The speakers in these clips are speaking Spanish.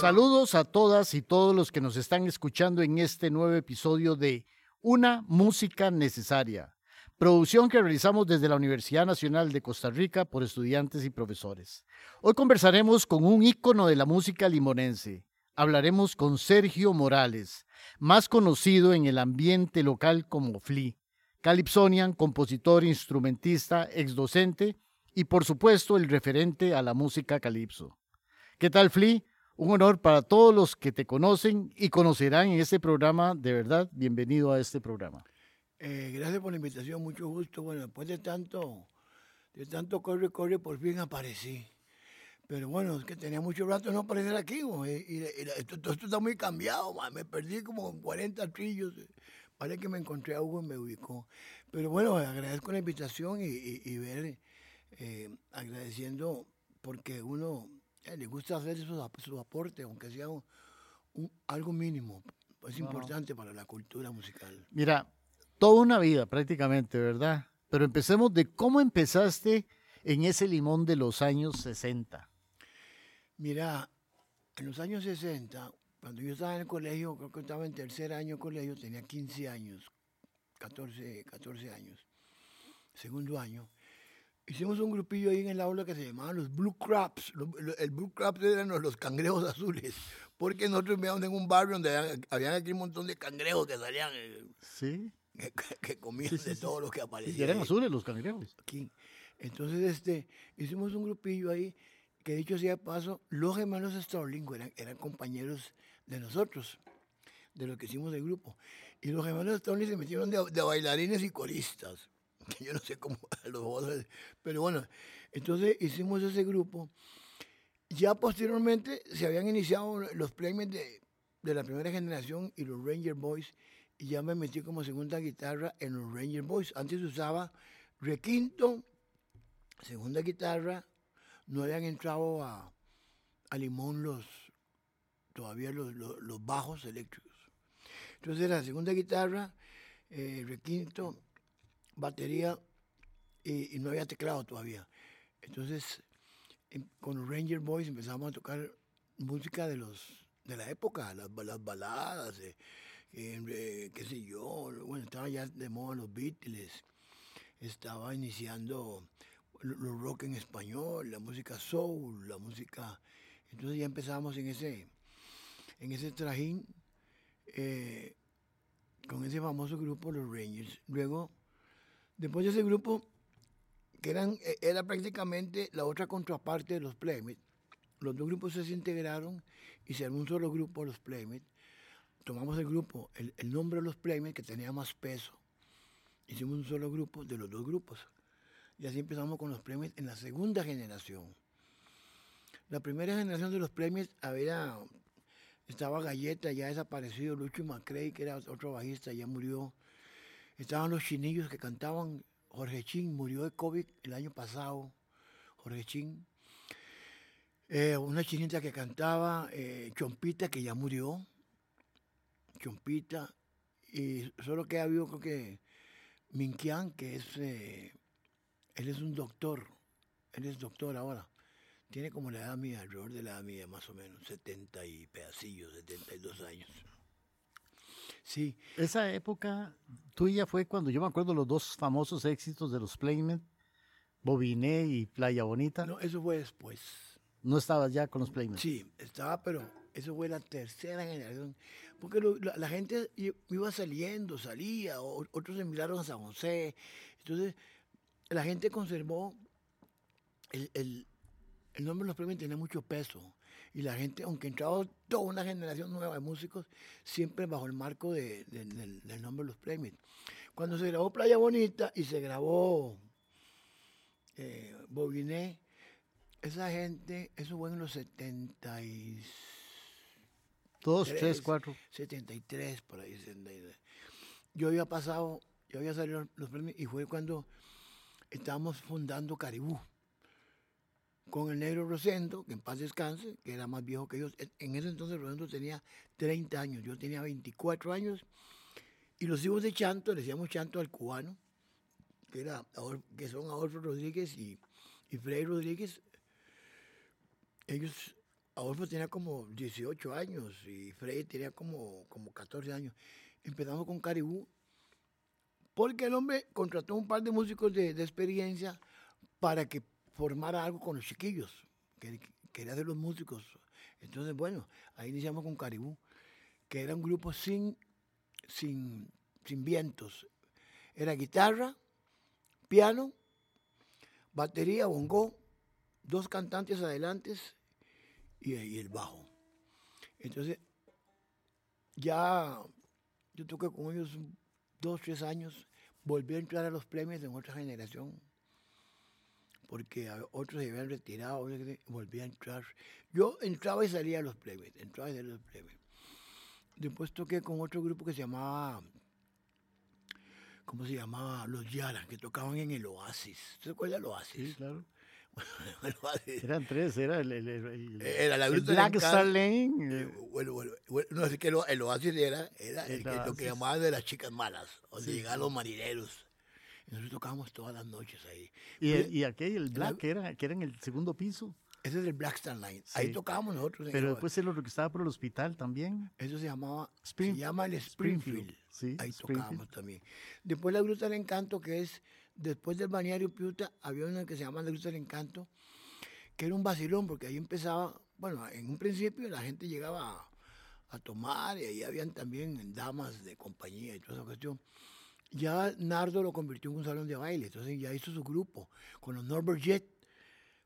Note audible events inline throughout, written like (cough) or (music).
Saludos a todas y todos los que nos están escuchando en este nuevo episodio de Una Música Necesaria, producción que realizamos desde la Universidad Nacional de Costa Rica por estudiantes y profesores. Hoy conversaremos con un ícono de la música limonense. Hablaremos con Sergio Morales, más conocido en el ambiente local como Flea, Calypsonian, compositor, instrumentista, exdocente y por supuesto el referente a la música calipso. ¿Qué tal, Flea? Un honor para todos los que te conocen y conocerán en este programa. De verdad, bienvenido a este programa. Eh, gracias por la invitación, mucho gusto. Bueno, después de tanto, de tanto corre, corre, por fin aparecí. Pero bueno, es que tenía mucho rato no aparecer aquí, y, esto, está muy cambiado, me perdí como 40 trillos. Parece que me encontré a Hugo y me ubicó. Pero bueno, agradezco la invitación y, ver, eh, agradeciendo, porque uno eh, le gusta hacer su, aporte, aunque sea algo mínimo. Es importante para la cultura musical. Mira, toda una vida prácticamente, ¿verdad? Pero empecemos de cómo empezaste en ese limón de los años 60. Mira, en los años 60, cuando yo estaba en el colegio, creo que estaba en tercer año de colegio, tenía 15 años, 14, 14 años, segundo año. Hicimos un grupillo ahí en el aula que se llamaba los Blue Crabs. el Blue Crabs eran los, cangrejos azules, porque nosotros vivíamos en un barrio donde había, aquí un montón de cangrejos que salían. Eh, sí. Que, comían de todo lo que aparecía. Y eran azules los cangrejos. Aquí. Entonces, este, hicimos un grupillo ahí que dicho sea de paso, los hermanos Starling eran, eran compañeros de nosotros, de lo que hicimos el grupo. Y los hermanos Starling se metieron de, bailarines y coristas, (laughs) yo no sé cómo (laughs) los pero bueno, entonces hicimos ese grupo. Ya posteriormente se habían iniciado los playmates de, de la primera generación y los Ranger Boys, y ya me metí como segunda guitarra en los Ranger Boys. Antes usaba requinto, segunda guitarra, no habían entrado a, Limón los todavía los, bajos eléctricos. Entonces la segunda guitarra, eh, requinto, batería y, no había teclado todavía. Entonces em, con los Ranger Boys empezamos a tocar música de los de la época, las, baladas, eh, eh, qué sé yo, bueno, estaba ya de moda los Beatles, estaba iniciando los rock en español, la música soul, la música... Entonces ya empezamos en ese, en ese trajín eh, con ese famoso grupo, los Rangers. Luego, después de ese grupo, que eran, e, era prácticamente la otra contraparte de los Playmates, los dos grupos se integraron y se armó un solo grupo, los Playmates. Tomamos el grupo, el, nombre de los Playmates, que tenía más peso. Hicimos un solo grupo de los dos grupos. Y así empezamos con los premios en la segunda generación. La primera generación de los premios había, estaba Galleta, ya desaparecido, Lucho Macrey, que era otro bajista, ya murió. Estaban los chinillos que cantaban, Jorge Chin murió de COVID el año pasado, Jorge Chin. Eh, una chinita que cantaba, eh, Chompita, que ya murió, Chompita, y solo que había, creo que Minquian, que es eh, él es un doctor, él es doctor ahora. Tiene como la edad mía, alrededor de la edad mía, más o menos, 70 y pedacillos, 72 años. Sí. Esa época tuya fue cuando yo me acuerdo los dos famosos éxitos de los Playmen, Bobiné y Playa Bonita. No, eso fue después. ¿No estabas ya con los Playmen? Sí, estaba, pero eso fue la tercera generación. Porque la, gente iba saliendo, salía, otros emigraron a San José. Entonces, la gente conservó el, nombre de los premios tiene mucho peso. Y la gente, aunque entraba toda una generación nueva de músicos, siempre bajo el marco del nombre de los premios. Cuando se grabó Playa Bonita y se grabó eh, Bobiné, esa gente, eso fue en los 70 y... 2, 3, 4. 73, por ahí. Yo había pasado, yo había salido los premios y fue cuando estábamos fundando Caribú con el negro Rosendo, que en paz descanse, que era más viejo que yo. En ese entonces Rosendo tenía 30 años, yo tenía 24 años, y los hijos de Chanto, le decíamos Chanto al cubano, que, era, que son Adolfo Rodríguez y, y Frei Rodríguez, ellos Adolfo tenía como 18 años y Freddy tenía como, como 14 años. Empezamos con Caribú, porque el hombre contrató un par de músicos de, de experiencia para que formara algo con los chiquillos, que quería de los músicos. Entonces, bueno, ahí iniciamos con Caribú, que era un grupo sin, sin, sin vientos. Era guitarra, piano, batería, bongo, dos cantantes adelante y, y el bajo. Entonces, ya yo toqué con ellos dos, tres años, volví a entrar a los premios en otra generación, porque otros se habían retirado, volví a entrar. Yo entraba y salía a los premios, entraba y salía a los premios. Después toqué con otro grupo que se llamaba, ¿cómo se llamaba? Los Yara, que tocaban en el Oasis. ¿Se acuerda del Oasis? Sí, claro. (laughs) Eran tres, era el, el, el, era la el Black Star Lane. Eh, bueno, bueno, bueno, no, que el, el Oasis era, era el que, lo que llamaban de las chicas malas, donde sí. llegaban los marineros. Nosotros tocábamos todas las noches ahí. ¿Y, el, y aquel, el Black, que era, que era en el segundo piso? Ese es el Black Star Line. Sí. Ahí tocábamos nosotros. Pero después el otro que estaba por el hospital también. Eso se llamaba, Spring, se llama el Springfield. Springfield. Sí, Ahí Springfield. tocábamos también. Después la Gruta del Encanto, que es, después del Balneario Piuta, había una que se llama la Gruta del Encanto, que era un vacilón, porque ahí empezaba, bueno, en un principio la gente llegaba a, a tomar y ahí habían también damas de compañía y toda esa cuestión. Ya Nardo lo convirtió en un salón de baile, entonces ya hizo su grupo con los Norbert Jet,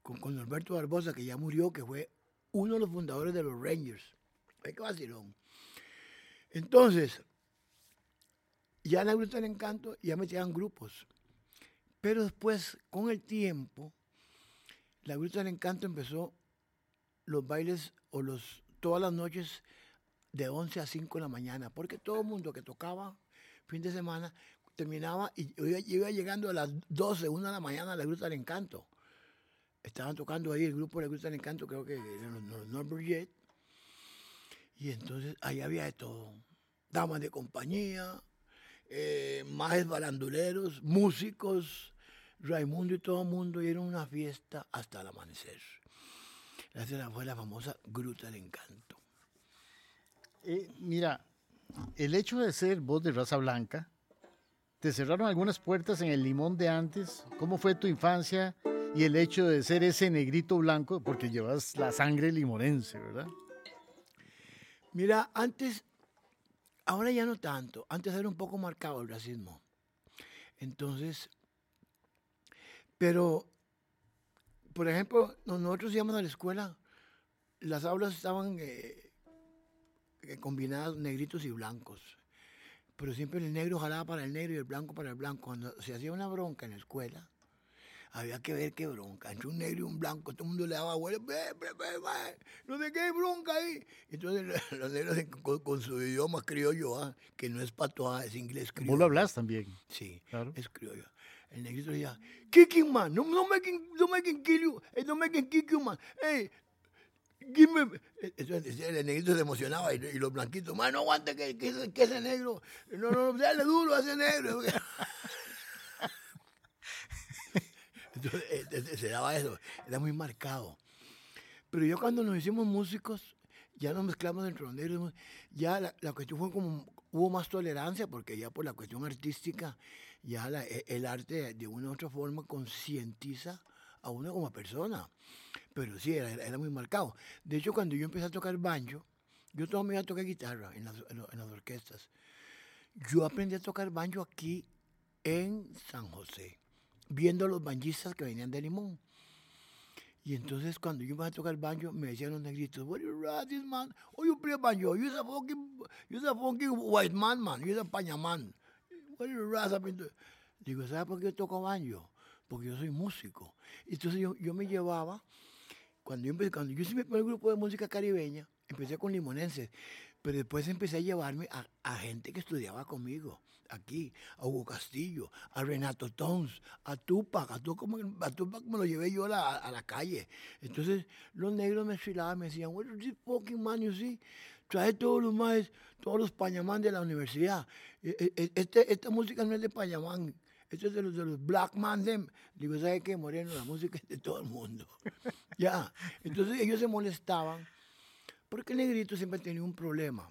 con, con Norberto Barbosa, que ya murió, que fue uno de los fundadores de los Rangers. Qué vacilón. Entonces, ya la Gruta del Encanto ya metían grupos. Pero después, con el tiempo, la Gruta del Encanto empezó los bailes o los todas las noches de 11 a 5 de la mañana, porque todo el mundo que tocaba fin de semana terminaba y iba, iba llegando a las 12, 1 de la mañana a la Gruta del Encanto. Estaban tocando ahí el grupo de la Gruta del Encanto, creo que eran los, los Norbert Jet. Y entonces ahí había de todo. Damas de compañía, eh, más baranduleros, músicos, Raimundo y todo el mundo, y era una fiesta hasta el amanecer. Esa fue la famosa Gruta del Encanto. Eh, mira, el hecho de ser voz de raza blanca, te cerraron algunas puertas en el limón de antes. ¿Cómo fue tu infancia y el hecho de ser ese negrito blanco? Porque llevas la sangre limonense, ¿verdad? Mira, antes, ahora ya no tanto, antes era un poco marcado el racismo. Entonces, pero, por ejemplo, nosotros íbamos a la escuela, las aulas estaban eh, eh, combinadas negritos y blancos, pero siempre el negro jalaba para el negro y el blanco para el blanco. Cuando se hacía una bronca en la escuela, había que ver qué bronca. Entre un negro y un blanco, todo el mundo le daba vuelo, no sé qué bronca ahí. Entonces (laughs) los negros con, con su idioma criollo, ¿ah? que no es patois, es inglés criollo. Vos lo hablas también. Sí, Claro. es criollo. El negrito decía, kicking man, no, no making, no making kill you, eh, no making kick you man. Hey, el negrito se emocionaba y, y los blanquitos, man, no aguante que, que, que ese negro, no, no, dale duro a ese negro. (laughs) Entonces eh, eh, se daba eso, era muy marcado. Pero yo cuando nos hicimos músicos, ya nos mezclamos entre los negros, ya la, la cuestión fue como, hubo más tolerancia, porque ya por la cuestión artística, ya la- e- el arte de una u otra forma concientiza a uno como persona. Pero sí, era, era muy marcado. De hecho, cuando yo empecé a tocar banjo, yo toda mi vida toqué guitarra en las, en las orquestas. Yo aprendí a tocar banjo aquí en San José, viendo a los banjistas que venían de Limón. Y entonces cuando yo empecé a tocar banjo, me decían los negritos, what you racist, man? Oh, you play banjo, you're a fucking, you're a fucking white man, man, you're a pañaman. What you racist? Digo, ¿sabes por qué yo toco banjo? Porque yo soy músico. Entonces yo, yo me llevaba, cuando yo, empecé, cuando yo hice mi primer grupo de música caribeña, empecé con limonenses, pero después empecé a llevarme a, gente que estudiaba conmigo, aquí, a Hugo Castillo, a Renato Tons, a Tupac, a Tupac, a Tupac me lo llevé yo a la, calle. Entonces los negros me filaban, me decían, is this fucking man you see? Trae todos los más, todos los pañamán de la universidad. E- e- e- Este, esta música no es de pañamán, esto es de los, de los black man. Digo, ¿sabe qué, Moreno? La música es de todo el mundo. (laughs) ya. Entonces ellos se molestaban Porque el negrito siempre tenía un problema.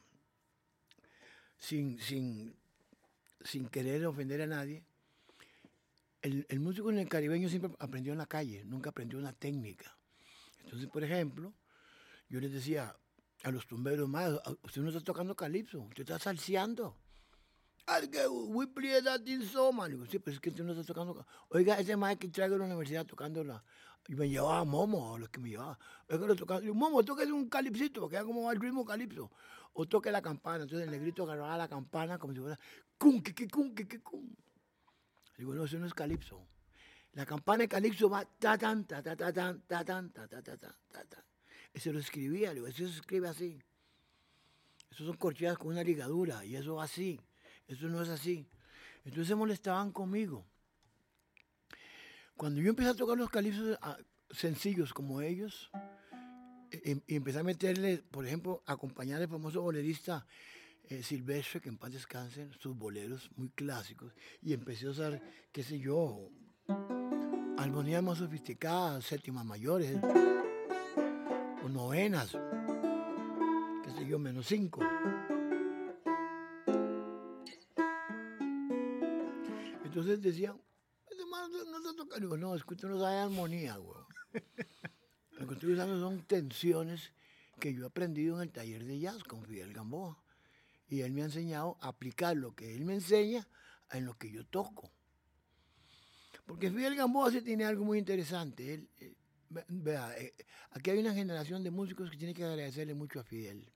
Sin, sin, sin querer ofender a nadie, el, el músico en el caribeño siempre aprendió en la calle, nunca aprendió una técnica. Entonces, por ejemplo, yo les decía a los tumberos más, usted no está tocando calipso, usted está salseando. Digo, sí, pero es que usted no está tocando. Oiga, ese más que traigo a la universidad tocando la. Y me llevaba Momo, los que me llevaba. Oiga, lo tocaba. Momo, toque un calipsito, porque ya como el ritmo calipso. O toque la campana. Entonces el negrito agarraba la campana como si fuera. ¡Cum, que, que, cum, que, que, cum! Digo, no, eso no es calipso. La campana de calipso va ta tan, ta ta ta tan, ta tan, ta ta ta ta ta ta. Eso lo escribía, digo, eso se escribe así. Eso son corcheas con una ligadura y eso va así. Eso no es así. Entonces se molestaban conmigo. Cuando yo empecé a tocar los calipsos sencillos como ellos, y, empecé a meterle, por ejemplo, a acompañar al famoso bolerista eh, Silvestre, que en paz descanse, sus boleros muy clásicos, y empecé a usar, qué sé yo, armonías más sofisticadas, séptimas mayores, o novenas, qué sé yo, menos cinco. Entonces decían, este Digo, no, es que usted no sabe armonía, güey. (laughs) Lo que estoy usando son tensiones que yo he aprendido en el taller de jazz con Fidel Gamboa. Y él me ha enseñado a aplicar lo que él me enseña en lo que yo toco. Porque Fidel Gamboa sí tiene algo muy interesante. Él, eh, vea, eh, aquí hay una generación de músicos que tiene que agradecerle mucho a Fidel.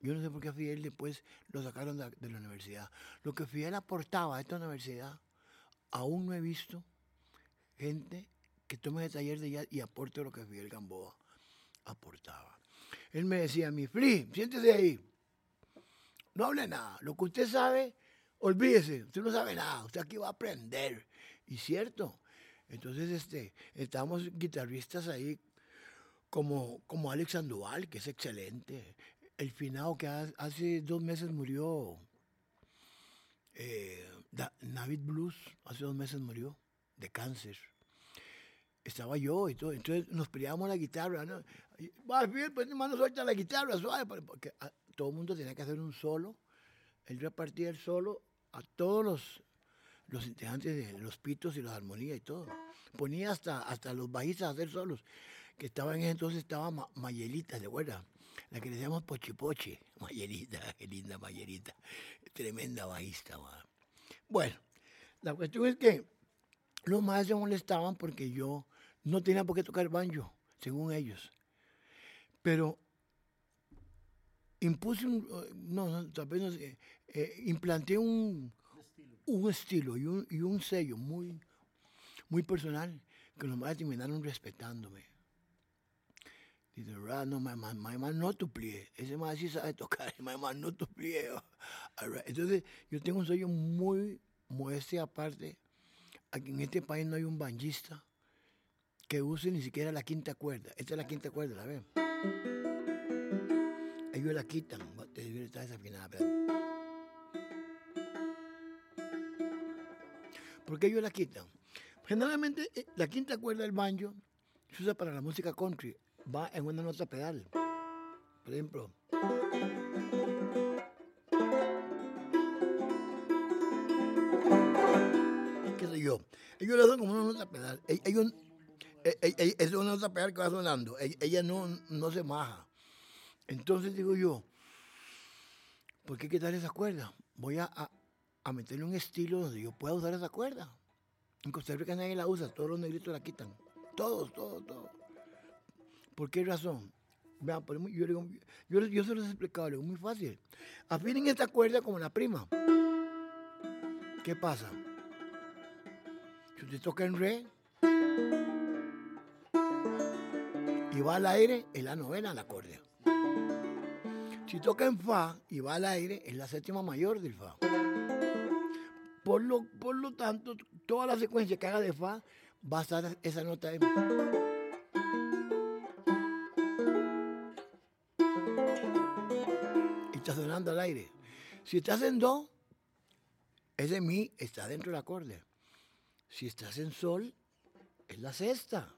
Yo no sé por qué a Fidel después lo sacaron de, de la universidad. Lo que Fidel aportaba a esta universidad aún no he visto gente que tome el taller de jazz y aporte lo que Fidel Gamboa aportaba. Él me decía, mi Fli, siéntese ahí. No hable nada. Lo que usted sabe, olvídese. Usted no sabe nada. Usted aquí va a aprender. Y cierto. Entonces, este, estamos guitarristas ahí como, como Alex Sandoval, que es excelente. El finado que hace dos meses murió. Eh, David Blues hace dos meses murió de cáncer. Estaba yo y todo. Entonces nos peleábamos la guitarra. ¿no? Va bien, pues hermano, suelta la guitarra, suave. Porque ah, todo el mundo tenía que hacer un solo. Él repartía el solo a todos los, los integrantes de los pitos y las armonías y todo. Ponía hasta, hasta los bajistas a hacer solos. Que estaban en ese entonces estaba Mayelita, ¿de acuerdas? La que le decíamos Pochipoche. (laughs) Mayelita, qué linda Mayelita. Tremenda bajista, man. Bueno, la cuestión es que los más se molestaban porque yo no tenía por qué tocar banjo, según ellos. Pero impuse un, no, no tal vez no sé, eh, implanté un un estilo y, un, y un sello muy, muy personal que los más terminaron respetándome. Dice, right, no, my man, my man no tu plie. Ese más sí sabe tocar, (laughs) my man no tu plie. (laughs) Entonces, yo tengo un sello muy modestia aparte. Aquí en este país no hay un banjista que use ni siquiera la quinta cuerda. Esta es la quinta cuerda, ¿la ven? Ellos la quitan. Está desafinada, ¿Por qué ellos la quitan? Generalmente eh, la quinta cuerda del banjo se usa para la música country va en una nota pedal. Por ejemplo. Yo? Ellos le hacen como una nota pedal. E, ellos, e, e, es una nota pedal que va sonando. Ella no, no se maja. Entonces digo yo, ¿por qué quitar esa cuerda? Voy a, a, meterle un estilo donde yo pueda usar esa cuerda. En Costa Rica nadie la usa, todos los negritos la quitan. Todos, todos, todos. ¿Por qué razón? Yo, digo, yo, yo, se los he explicado, es muy fácil. Afinen esta cuerda como la prima. ¿Qué pasa? Si usted toca en re y va al aire, es la novena la acorde. Si toca en fa y va al aire, es la séptima mayor del fa. Por lo, por lo tanto, toda la secuencia que haga de fa va a estar esa nota en está sonando al aire. Si estás en do, ese mi está dentro del acorde. Si estás en sol, es la sexta.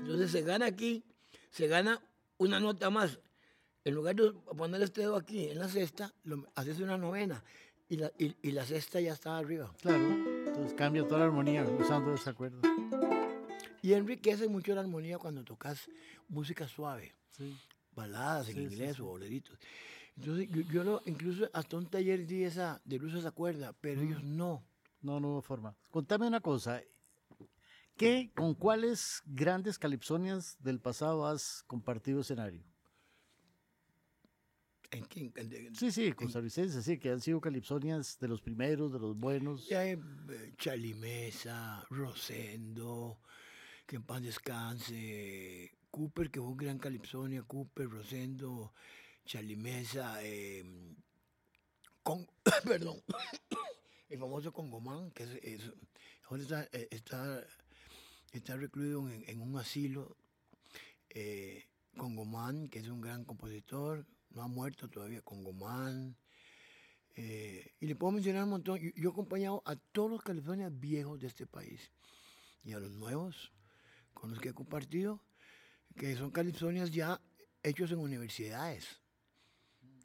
Entonces se gana aquí, se gana una nota más. En lugar de poner este dedo aquí en la sexta, lo, haces una novena y la, y, la sexta ya está arriba. Claro, entonces cambia toda la armonía usando ese acuerdo. Y enriquece mucho la armonía cuando tocas música suave. Sí baladas en Sí, inglés sí. o boleritos. Entonces, yo, yo no- incluso hasta un taller di esa, del uso de esa cuerda, pero ellos no. No, no hubo forma. Contame una cosa. ¿Qué, ¿Con cuáles grandes calipsonias del pasado has compartido escenario? ¿En quién? En- en- Sí, sí, costarricenses, sí, que han sido calipsonias de los primeros, de los buenos. Ya hay eh, Chalimesa, Rosendo, que en paz descanse, Cooper, que fue un gran calipsonia, Cooper, Rosendo, Chalimesa, eh, con, (coughs) perdón, (coughs) el famoso Congomán, que es, es- está, eh, está, está recluido en, un asilo, eh, Congomán, que es un gran compositor, no ha muerto todavía, Congomán, eh, y le puedo mencionar un montón. Yo, yo he acompañado a todos los californianos viejos de este país y a los nuevos con los que he compartido, que son calipsonias ya hechos en universidades,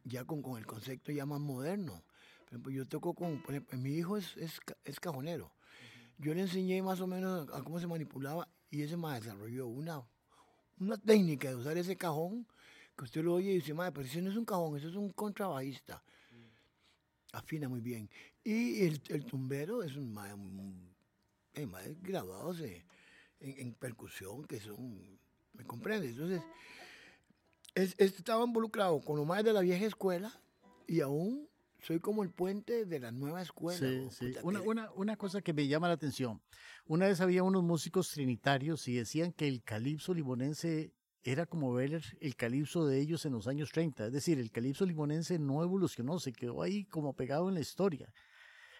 ya con, con el concepto ya más moderno. Por ejemplo, yo toco con, por ejemplo, mi hijo es, es, es cajonero. Yo le enseñé más o menos a cómo se manipulaba y ese más desarrolló una, una técnica de usar ese cajón que usted lo oye y dice, madre, pero ese no es un cajón, eso es un contrabajista afina muy bien. Y el, el tumbero es un un- eh, de- en, en percusión, que son, ¿me comprendes? Entonces, es- es- estaba involucrado con lo más de la vieja escuela y aún soy como el puente de la nueva escuela. Sí, sí. Una, una, una cosa que me llama la atención. Una vez había unos músicos trinitarios y decían que el calipso limonense era como ver el, el calipso de ellos en los años 30. Es decir, el calipso limonense no evolucionó, se quedó ahí como pegado en la historia.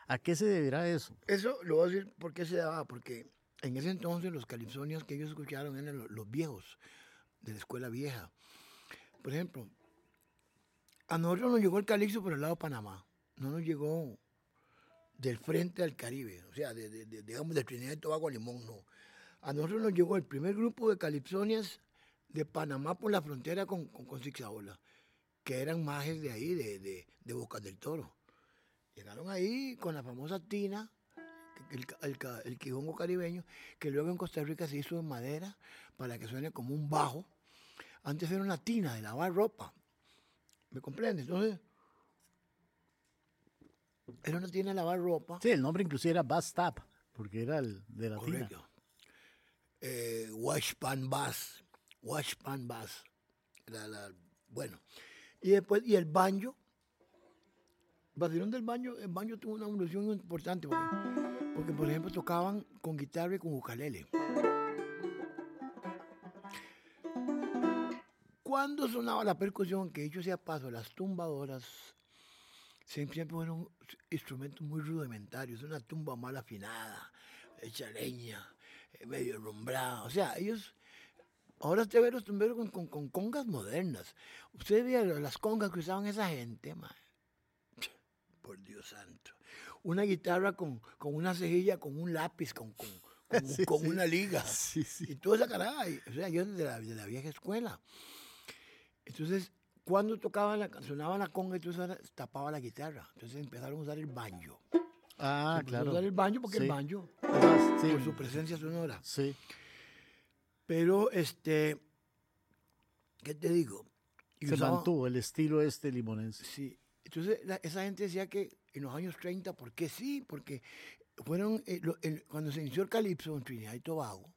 ¿A qué se deberá eso? Eso lo voy a decir por qué se daba, porque en ese entonces los calipsonios que ellos escucharon eran lo- los, viejos, de la escuela vieja. Por ejemplo, a nosotros nos llegó el calipso por el lado de Panamá, no nos llegó del frente al Caribe, o sea, de, digamos de Trinidad y Tobago a Limón, no. A nosotros nos llegó el primer grupo de calipsonias de Panamá por la frontera con, con, con Zixaola, que eran majes de ahí, de, de, de Bocas del Toro. Llegaron ahí con la famosa tina, el, el, el quijongo caribeño, que luego en Costa Rica se hizo en madera para que suene como un bajo. Antes era una tina de lavar ropa. ¿Me comprendes? Entonces, era una tina de lavar ropa. Sí, el nombre inclusive era Bass Tap, porque era el de la tina. Correcto. Eh, Washpan Bass. Washpan Bass. La- la- bueno. Y después, y el banjo. Vacilón del banjo, el banjo tuvo una evolución importante porque, porque, por ejemplo, tocaban con guitarra y con ukulele. Cuando sonaba la percusión, que dicho sea paso, las tumbadoras siempre, fueron instrumentos muy rudimentarios, una tumba mal afinada, hecha leña, eh, medio rumbrada. O sea, ellos. Ahora usted ve los tumberos con- con congas modernas. Usted ve las congas que usaban esa gente, man. Por Dios santo. Una guitarra con, con una cejilla, con un lápiz, con, con, con- (laughs) Sí, con sí. una liga. Sí. Y toda esa caraja. y- O sea, yo de la, de la vieja escuela. Entonces, cuando tocaba la, sonaba la conga, entonces tapaba la guitarra. Entonces empezaron a usar el banjo. Ah, Se empezó a claro. usar el banjo porque el banjo, Además, por su presencia sonora. sí. Pero, este, ¿qué te digo? Y Se usaba- mantuvo el estilo este limonense. Sí. Entonces, la- esa gente decía que en los años 30, ¿por qué sí? Porque fueron, eh, cuando se inició el calipso en Trinidad y Tobago,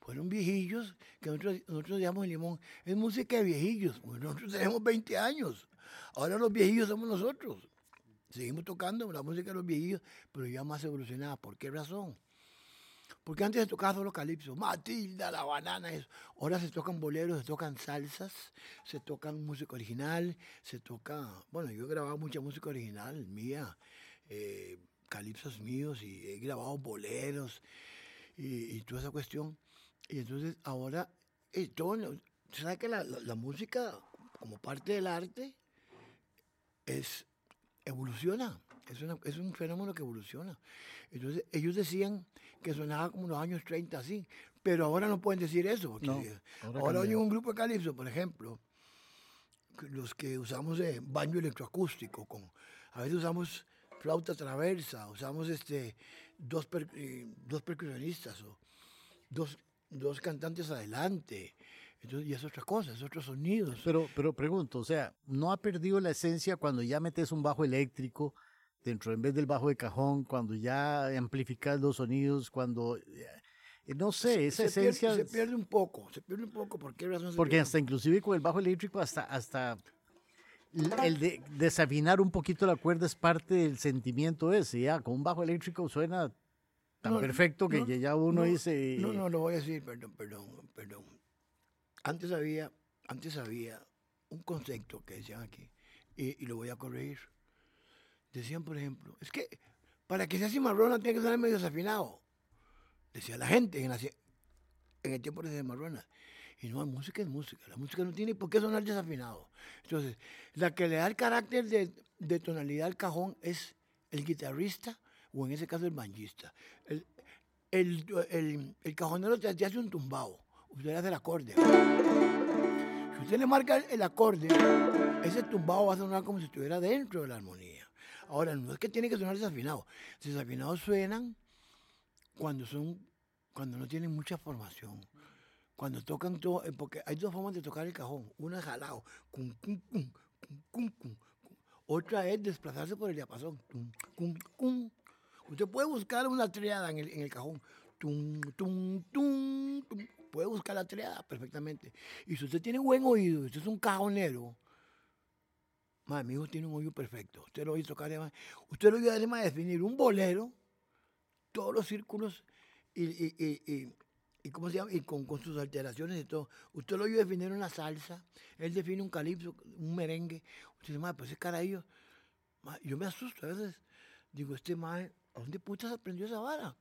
fueron viejillos que nosotros, nosotros llamamos Limón, es música de viejillos, porque nosotros tenemos 20 años. Ahora los viejillos somos nosotros. Seguimos tocando la música de los viejillos, pero ya más evolucionada. ¿Por qué razón? Porque antes se tocaba solo calipso, Matilda, la banana, eso. Ahora se tocan boleros, se tocan salsas, se tocan música original, se toca, bueno, yo he grabado mucha música original mía, eh, calipsos míos y he grabado boleros y, y toda esa cuestión. Y entonces ahora, eh, ¿sabes que la, la- la música como parte del arte es evoluciona? Es, una- es un fenómeno que evoluciona. Entonces, ellos decían que sonaba como los años 30 así, Pero ahora no pueden decir eso. Porque No, ahora ahora hay un grupo de calipso, por ejemplo, los que usamos eh, baño electroacústico, con, a veces usamos flauta traversa, usamos este, dos, per- eh, dos percusionistas o dos, dos cantantes adelante. Entonces, y es otra cosa, es otros sonidos. Pero, pero pregunto, o sea, ¿no ha perdido la esencia cuando ya metes un bajo eléctrico dentro en vez del bajo de cajón, cuando ya amplificas los sonidos, cuando... eh, No sé, esa se, pierde, esencia... se pierde un poco, se pierde un poco. ¿Por qué razón Porque hasta inclusive con el bajo eléctrico, hasta, hasta el de desafinar un poquito la cuerda es parte del sentimiento ese. Ya, con un bajo eléctrico suena tan No, perfecto que no, ya- ya uno no, dice... No, no, lo voy a decir, perdón, perdón, perdón. Antes había, antes había un concepto que decían aquí, y, y lo voy a corregir. Decían, por ejemplo, es que para que sea cimarrona tiene que sonar medio desafinado. Decía la gente en, el tiempo de cimarrona. Y no, música es música. La música no tiene por qué sonar desafinado. Entonces, la que le da el carácter de, tonalidad al cajón es el guitarrista o en ese caso el banjista. El, cajonero te, te hace un tumbado. Usted le hace el acorde. Si usted le marca el, el acorde, ese tumbado va a sonar como si estuviera dentro de la armonía. Ahora, no es que tiene que sonar desafinado. Desafinados suenan cuando son cuando no tienen mucha formación. Cuando tocan todo, eh, porque hay dos formas de tocar el cajón. Una es jalado, cum, cum, cum, cum, cum, otra es desplazarse por el diapasón. tum, cum, cum. Usted puede buscar una triada en el, en el cajón. Tum, tum, tum, tum. Puede buscar la triada perfectamente. Y si usted tiene buen oído, usted es un cajonero, Madre, mi hijo tiene un oído perfecto. Usted lo oye tocar, además, usted lo oye además definir un bolero, todos los círculos y, y, y, y- ¿cómo se llama? Y con, con sus alteraciones y todo. Usted lo oye definir una salsa, él define un calipso, un merengue. Usted dice, madre, pues ese carajillo, yo me asusto a veces. Digo, este madre, ¿a dónde putas aprendió esa vara?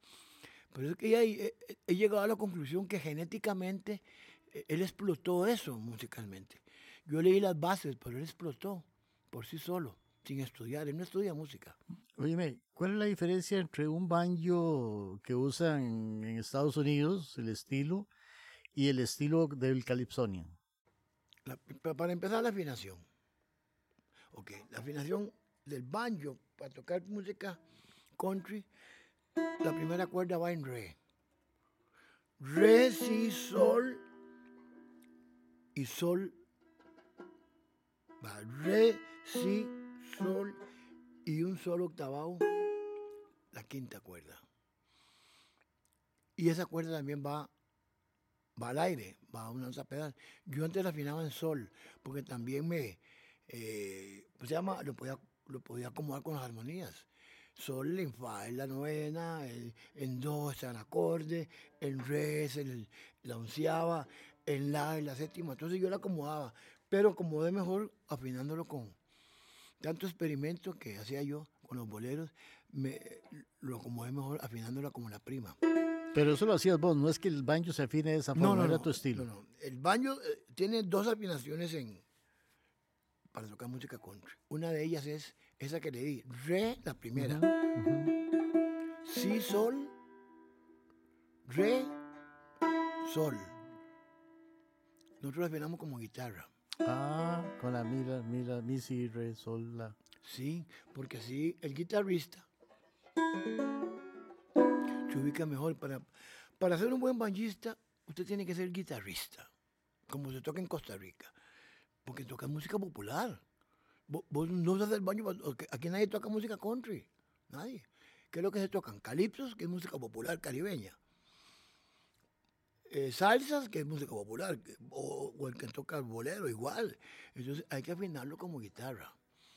Pero es que ya he llegado a la conclusión que genéticamente eh, él explotó eso musicalmente. Yo leí las bases, pero él explotó por sí solo, sin estudiar. Él no estudia música. Óyeme, ¿cuál es la diferencia entre un banjo que usan en Estados Unidos, el estilo, y el estilo del pa- para empezar, la afinación. Ok, la afinación del banjo para tocar música country, la primera cuerda va en re. Re, si, sol y sol. Va re, si, sol y un solo octavado, la quinta cuerda. Y esa cuerda también va va al aire, va a una onza pedal. Yo antes la afinaba en sol, porque también me, eh, se llama, lo podía, lo podía acomodar con las armonías. Sol en fa es la novena, el- en do es el acorde, en re es el, la onceava, en la es la séptima. Entonces yo la acomodaba, pero acomodé mejor afinándolo con tanto experimento que hacía yo con los boleros, me, lo acomodé mejor afinándola como la prima. Pero eso lo hacías vos, no es que el banjo se afine de esa forma, era tu estilo. no, no. El baño eh, tiene dos afinaciones en, para tocar música country. Una de ellas es esa que le di, re, la primera, si, sol, re, sol. Nosotros la afinamos como guitarra, Ah, con la mi, la, mi, si, sí, porque así el guitarrista se ubica mejor. Para, para ser un buen banjista, usted tiene que ser guitarrista, como se toca en Costa Rica, porque toca música popular. Vo- Vos, no usas el baño, aquí nadie toca música country, nadie. ¿Qué es lo que se tocan? Calipsos, que es música popular caribeña. Eh, salsas, que es música popular, o, o el que toca el bolero, igual. Entonces hay que afinarlo como guitarra.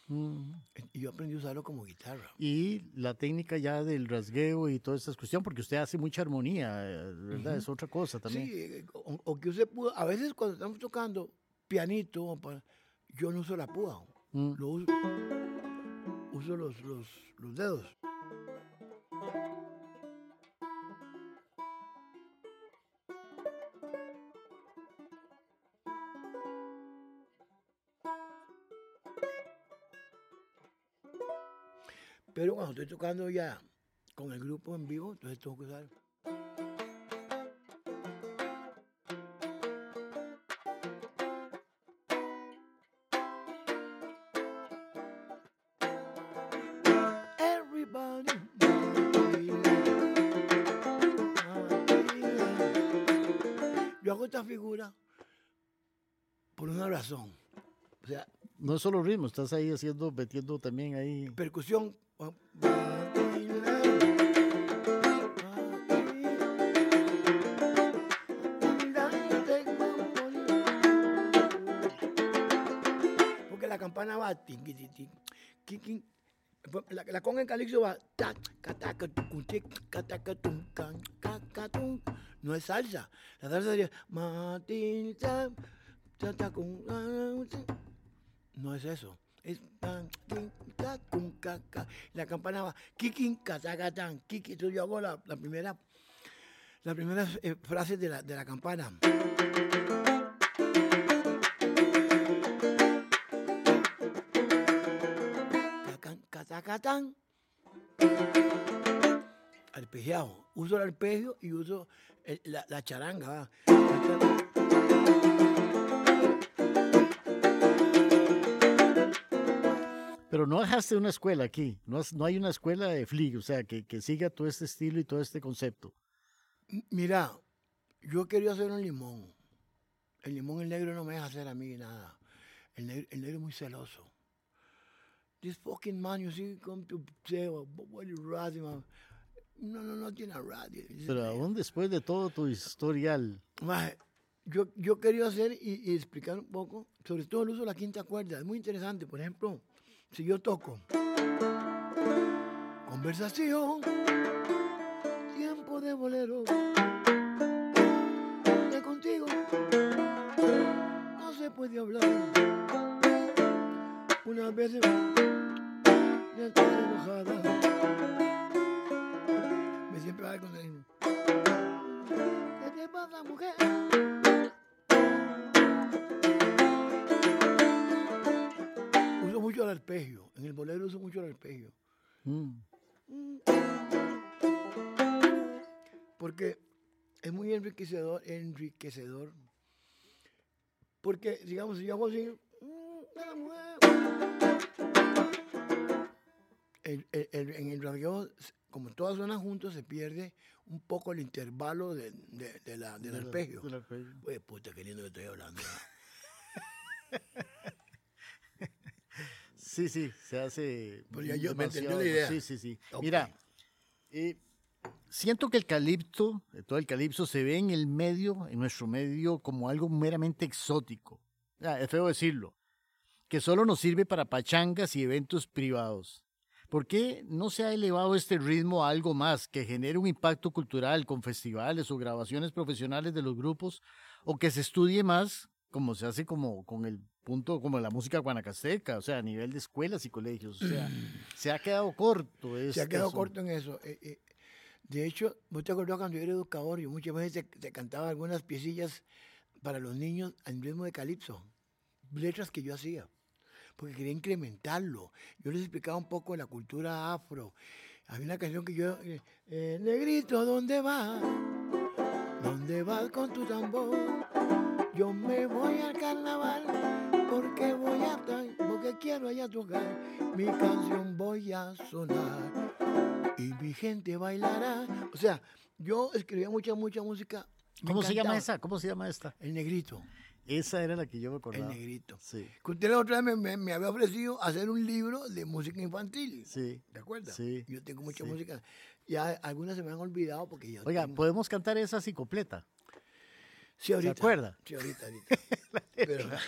Mm. Y yo aprendí a usarlo como guitarra. Y la técnica ya del rasgueo y toda esta cuestión, porque usted hace mucha armonía, eh, ¿verdad? Es otra cosa también. Sí, eh, o, o que usted pudo, a veces cuando estamos tocando pianito, yo no uso la púa, Mm. lo uso, uso los, los, los dedos. Pero cuando estoy tocando ya con el grupo en vivo, entonces tengo que usar No es solo ritmo, estás ahí haciendo, metiendo también ahí. percusión. Porque la campana va. La, la conga en calixto va. No es salsa. La salsa sería. No es eso. Es tan, tin. La campana va. Kikin, ca, ta, ca, tan. Kiki. Entonces yo hago la, la primera. La primera eh, frase de la, de la campana. Catacatán. Arpegiado. Uso el arpegio y uso el- la, la charanga. ¿va? Pero no dejaste una escuela aquí, no, no hay una escuela de flick, o sea, que, que siga todo este estilo y todo este concepto. Mira, yo quería hacer un limón. El limón, el negro no me deja hacer a mí nada. El negro, el negro es muy celoso. This fucking man, you see, come to say, "Oh, what you ratting, man?" No, no, no tiene radio. Pero aún después de todo tu historial, Maje, yo, yo quería hacer y, y explicar un poco, sobre todo el uso de la quinta cuerda. Es muy interesante. Por ejemplo, si yo toco conversación, tiempo de bolero, de contigo no se puede hablar. Unas veces ya estoy enojada. Me siempre va con el... ¿Qué te pasa, mujer? Mucho el arpegio. En el bolero uso mucho el arpegio. mm, Porque es muy enriquecedor, enriquecedor. Porque, digamos, si yo hago así, la mujer. El- el- el- en el radio, como todas suenan juntos, se pierde un poco el intervalo de, de- de la- del del- arpegio. del arpegio. Oye, puta, qué lindo que estoy hablando. (laughs) Sí, sí, se hace. Pues ya yo me entendí demasiado- la idea. Sí, sí, sí. Ok. Mira, eh, siento que el calipso, eh, todo el calipso, se ve en el medio, en nuestro medio, como algo meramente exótico. Ah, es feo decirlo. Que solo nos sirve para pachangas y eventos privados. ¿Por qué no se ha elevado este ritmo a algo más que genere un impacto cultural con festivales o grabaciones profesionales de los grupos o que se estudie más como se hace como con el punto como la música guanacasteca, o sea, a nivel de escuelas y colegios, o sea, se ha quedado corto. Se ha este quedado corto en eso. Eh, eh, de hecho, ¿vos te acordás cuando yo era educador? Yo muchas veces te, te cantaba algunas piecillas para los niños en ritmo de calipso. Letras que yo hacía. Porque quería incrementarlo. Yo les explicaba un poco de la cultura afro. Había una canción que yo... eh, eh, Negrito, ¿dónde vas? ¿Dónde vas con tu tambor? Yo me voy al carnaval porque voy a estar, porque quiero allá tocar. Mi canción voy a sonar y mi gente bailará. O sea, yo escribía mucha, mucha música. me ¿Cómo se llama esa? ¿Cómo se llama esta? El negrito, Esa era la que yo me acordaba. el negrito. Sí, Que usted la otra vez me, me- me había ofrecido hacer un libro de música infantil. sí. ¿De acuerdo? Sí, Yo tengo mucha sí. música. Ya algunas se me han olvidado porque yo Oiga, tengo- podemos cantar esa así completa. Sí, ahorita. acuerda? Sí, ahorita, ahorita. (laughs) Pero, (laughs)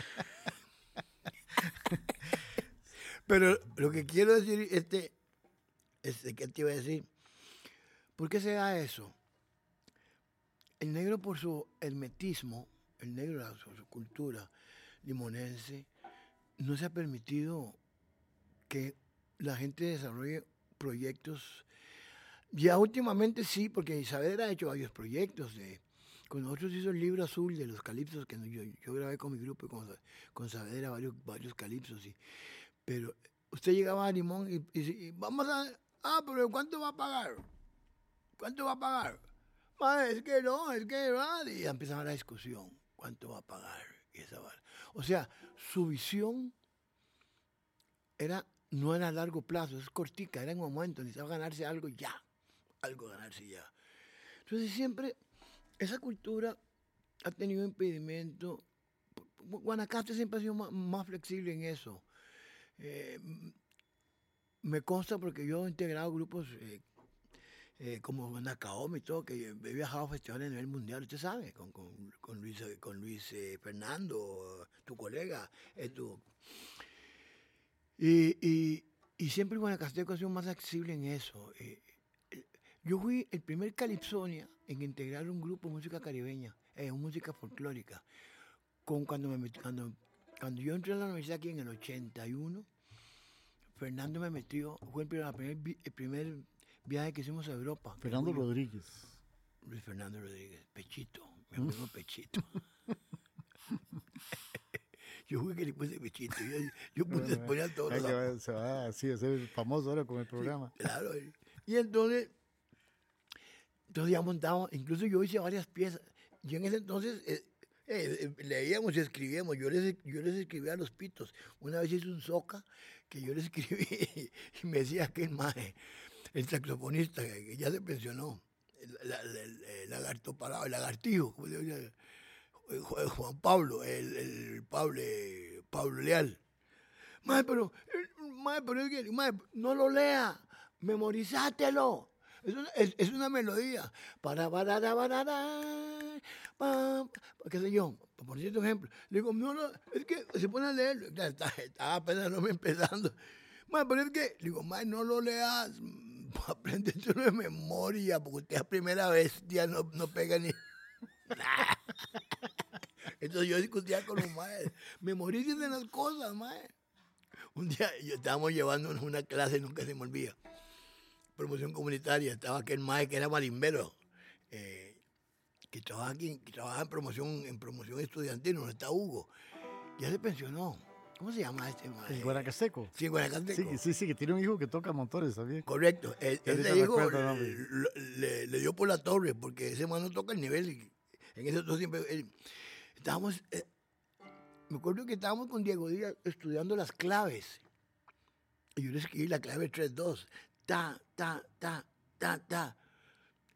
pero lo que quiero decir, este, este, ¿qué te iba a decir? ¿Por qué se da eso? El negro por su hermetismo, el negro por su cultura limonense, no se ha permitido que la gente desarrolle proyectos. Ya últimamente sí, porque Isabel ha hecho varios proyectos. De, con nosotros hizo el libro azul de los calipsos, que yo, yo grabé con mi grupo y con, con Saavedra varios, varios calipsos. Y, pero usted llegaba a Limón y, y- y vamos a... Ah, pero ¿cuánto va a pagar? ¿Cuánto va a pagar? "Ma, es que no, es que no. Y empezaba la discusión. ¿Cuánto va a pagar? Y esa. O sea, su visión era, no era a largo plazo, es cortica, era en un momento, necesitaba ganarse algo ya, algo ganarse ya. Entonces siempre esa cultura ha tenido impedimento. Guanacaste siempre ha sido más, flexible en eso. Eh, me consta porque yo he integrado grupos eh, eh, como Nacaome y todo, que he viajado a festivales a nivel mundial, usted sabe, con, con, Luis, con Luis Fernando, tu colega, tu, y, y, siempre Guanacasteco ha sido más accesible en eso. yo fui el primer calipsonia en integrar un grupo de música caribeña, eh, música folclórica. Con, cuando, me cuando, cuando yo entré a la universidad aquí en el 81, Fernando me metió, fue el primer, el primer viaje que hicimos a Europa. Fernando Rodríguez. Luis Fernando Rodríguez, Pechito, mi amigo Pechito. (laughs) yo fui que le puse Pechito, yo, yo puse bueno, a todos los... Se va así a ser famoso ahora con el programa. claro, y entonces entonces ya montamos, incluso yo hice varias piezas. Yo en ese entonces eh, eh, leíamos y escribíamos, yo les, yo les escribía a los pitos. Una vez hice un soca que yo les escribí (laughs) y me decía aquel maje, el saxofonista que, ya se pensionó, el, lagarto parado, el lagartijo, como Juan Pablo, el, Pablo, Pablo Leal. Maje, pero, maje, pero que, maje, no lo lea, memorizátelo. Es una, es, una melodía. Para, para, para, para, qué sé yo, por cierto ejemplo. Le digo, no, es que se pone a leerlo. Estaba apenas no me empezando. pero es que, le digo, no lo leas, (laughs) aprendetelo de memoria, porque usted es primera vez ya no, no pega ni... (laughs) Entonces yo discutía con los maestros, memoricen las cosas, maestro. Un día yo estábamos llevando una clase, nunca se me olvida promoción comunitaria, estaba aquel maestro que era marimbero, eh, que trabaja aquí, que trabaja en promoción, en promoción estudiantil, donde está Hugo. Ya se pensionó. ¿Cómo se llama este maestro? En Guanacasteco. Sí, en Guanacasteco. Sí, sí, sí, que tiene un hijo que toca motores también. Correcto. ese hijo le, dio por la torre, porque ese no toca el nivel. En ese entonces siempre. estábamos. Eh, me acuerdo que estábamos con Diego Díaz estudiando las claves. Y yo le escribí la clave 3-2 ta, ta, ta, ta, ta.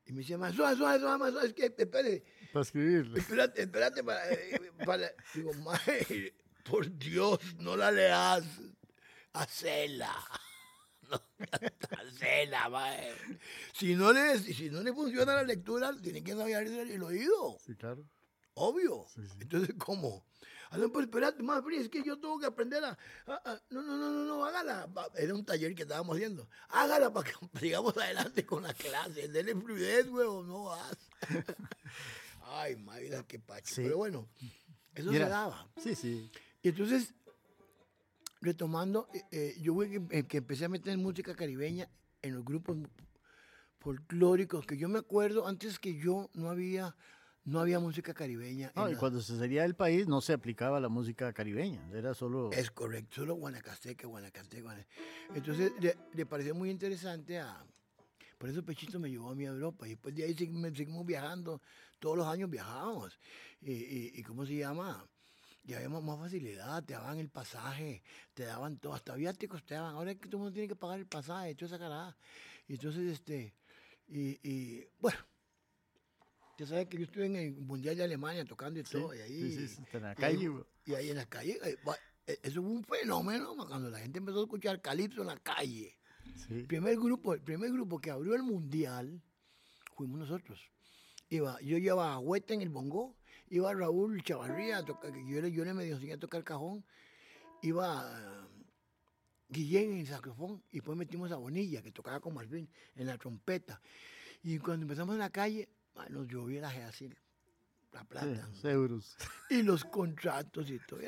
Y me decía, más suave, suave, suave, más suave, es que, espérate. Para escribirle. Espérate, espérate para... Eh, para digo, mae, por Dios, no la leas. Hacela. (laughs) No, hacela, mae. Si no, le, si no le funciona la lectura, tiene que saber el oído. Sí, claro. Obvio. Entonces, ¿cómo? No, pero espérate, más es que yo tengo que aprender a, No, no, no, no, no, hágala. Era un taller que estábamos haciendo. Hágala para que (laughs) sigamos adelante con la clase. Denle fluidez, huevo, no vas. (laughs) Ay, madre, qué pacho. Pero bueno, eso se daba. Sí, sí. Y entonces, retomando, eh, eh, yo que empecé a meter música caribeña en los grupos folclóricos, que yo me acuerdo antes que yo no había no había música caribeña. No, y cuando se salía del país no se aplicaba la música caribeña, era solo... Es correcto, solo Guanacasteca, Guanacasteca. Entonces le, pareció muy interesante a... Por eso Pechito me llevó a mi Europa y después de ahí seguimos, viajando, todos los años viajábamos. Y, y, ¿cómo se llama? Ya habíamos más facilidad, te daban el pasaje, te daban todo, hasta viáticos te daban. Ahora es que todo el mundo tiene que pagar el pasaje, toda esa carada. Y entonces, este, y, y bueno, ya sabes que yo estuve en el Mundial de Alemania tocando y todo. Y ahí, sí, sí, en la calle. Y ahí, en la calle. Eh, eh, eso fue un fenómeno cuando la gente empezó a escuchar calipso en la calle. El primer grupo, el primer grupo que abrió el Mundial fuimos nosotros. Iba, yo llevaba a Huete en el bongo, iba Raúl Chavarría a tocar, yo, yo le medio enseñé a tocar cajón, iba uh, Guillén en el saxofón y después metimos a Bonilla, que tocaba con Marvin en la trompeta. Y cuando empezamos en la calle, nos lloviera así, la plata. euros. (laughs) Y los contratos y todo.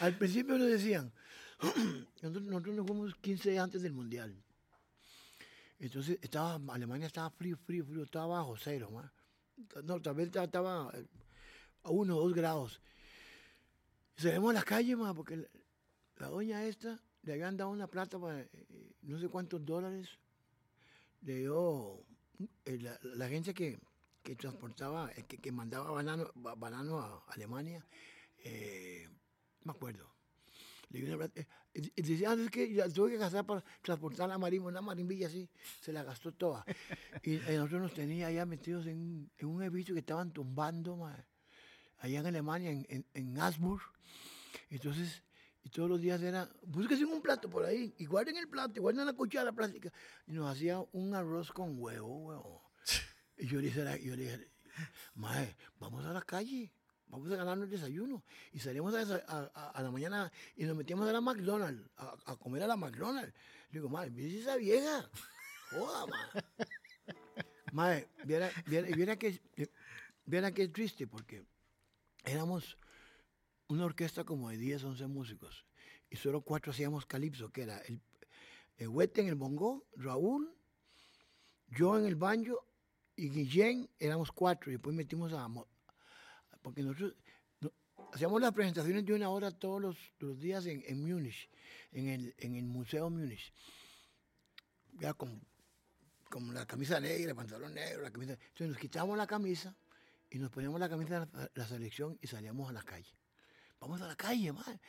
Al principio nos decían, (clears throat) nosotros, nosotros nos fuimos 15 días antes del Mundial. Entonces, estaba, Alemania estaba frío, frío, frío, estaba bajo cero. No, tal vez estaba a uno o dos grados. salimos a la calle, más porque la, doña esta le habían dado una plata para eh, no sé cuántos dólares. Le dio eh, la, agencia que, transportaba, eh, que, mandaba banano, banano a Alemania, eh, me acuerdo. Le decía, antes ah, que ya tuve que gastar para transportar la marimba, una marimbilla así, se la gastó toda. Y nosotros nos tenía ya metidos en, un edificio que estaban tumbando, allá en Alemania, en, en, en Asburg. Entonces, y todos los días era, búsquese un plato por ahí, y guarden el plato, y guarden la cuchara plástica. Y nos hacía un arroz con huevo, huevo. Y yo le dije, yo mae, vamos a la calle, vamos a ganarnos el desayuno. Y salimos a, la mañana y nos metíamos a la McDonald's, a, comer a la McDonald's. Le digo, mae, mire esa vieja. Joda, mae. (laughs) Mae, viera que, viera que es triste porque éramos una orquesta como de 10, 11 músicos y solo cuatro hacíamos calipso, que era el, el Huete en el bongo, Raúl, yo en el banjo y Guillén, éramos cuatro y después metimos a... Porque nosotros no- hacíamos las presentaciones de una hora todos los, días en, Múnich, en el, en el Museo Múnich. Ya con, con la camisa negra, el pantalón negro, la camisa... Entonces nos quitábamos la camisa y nos poníamos la camisa de la, la selección y salíamos a la calle. Vamos a la calle, man.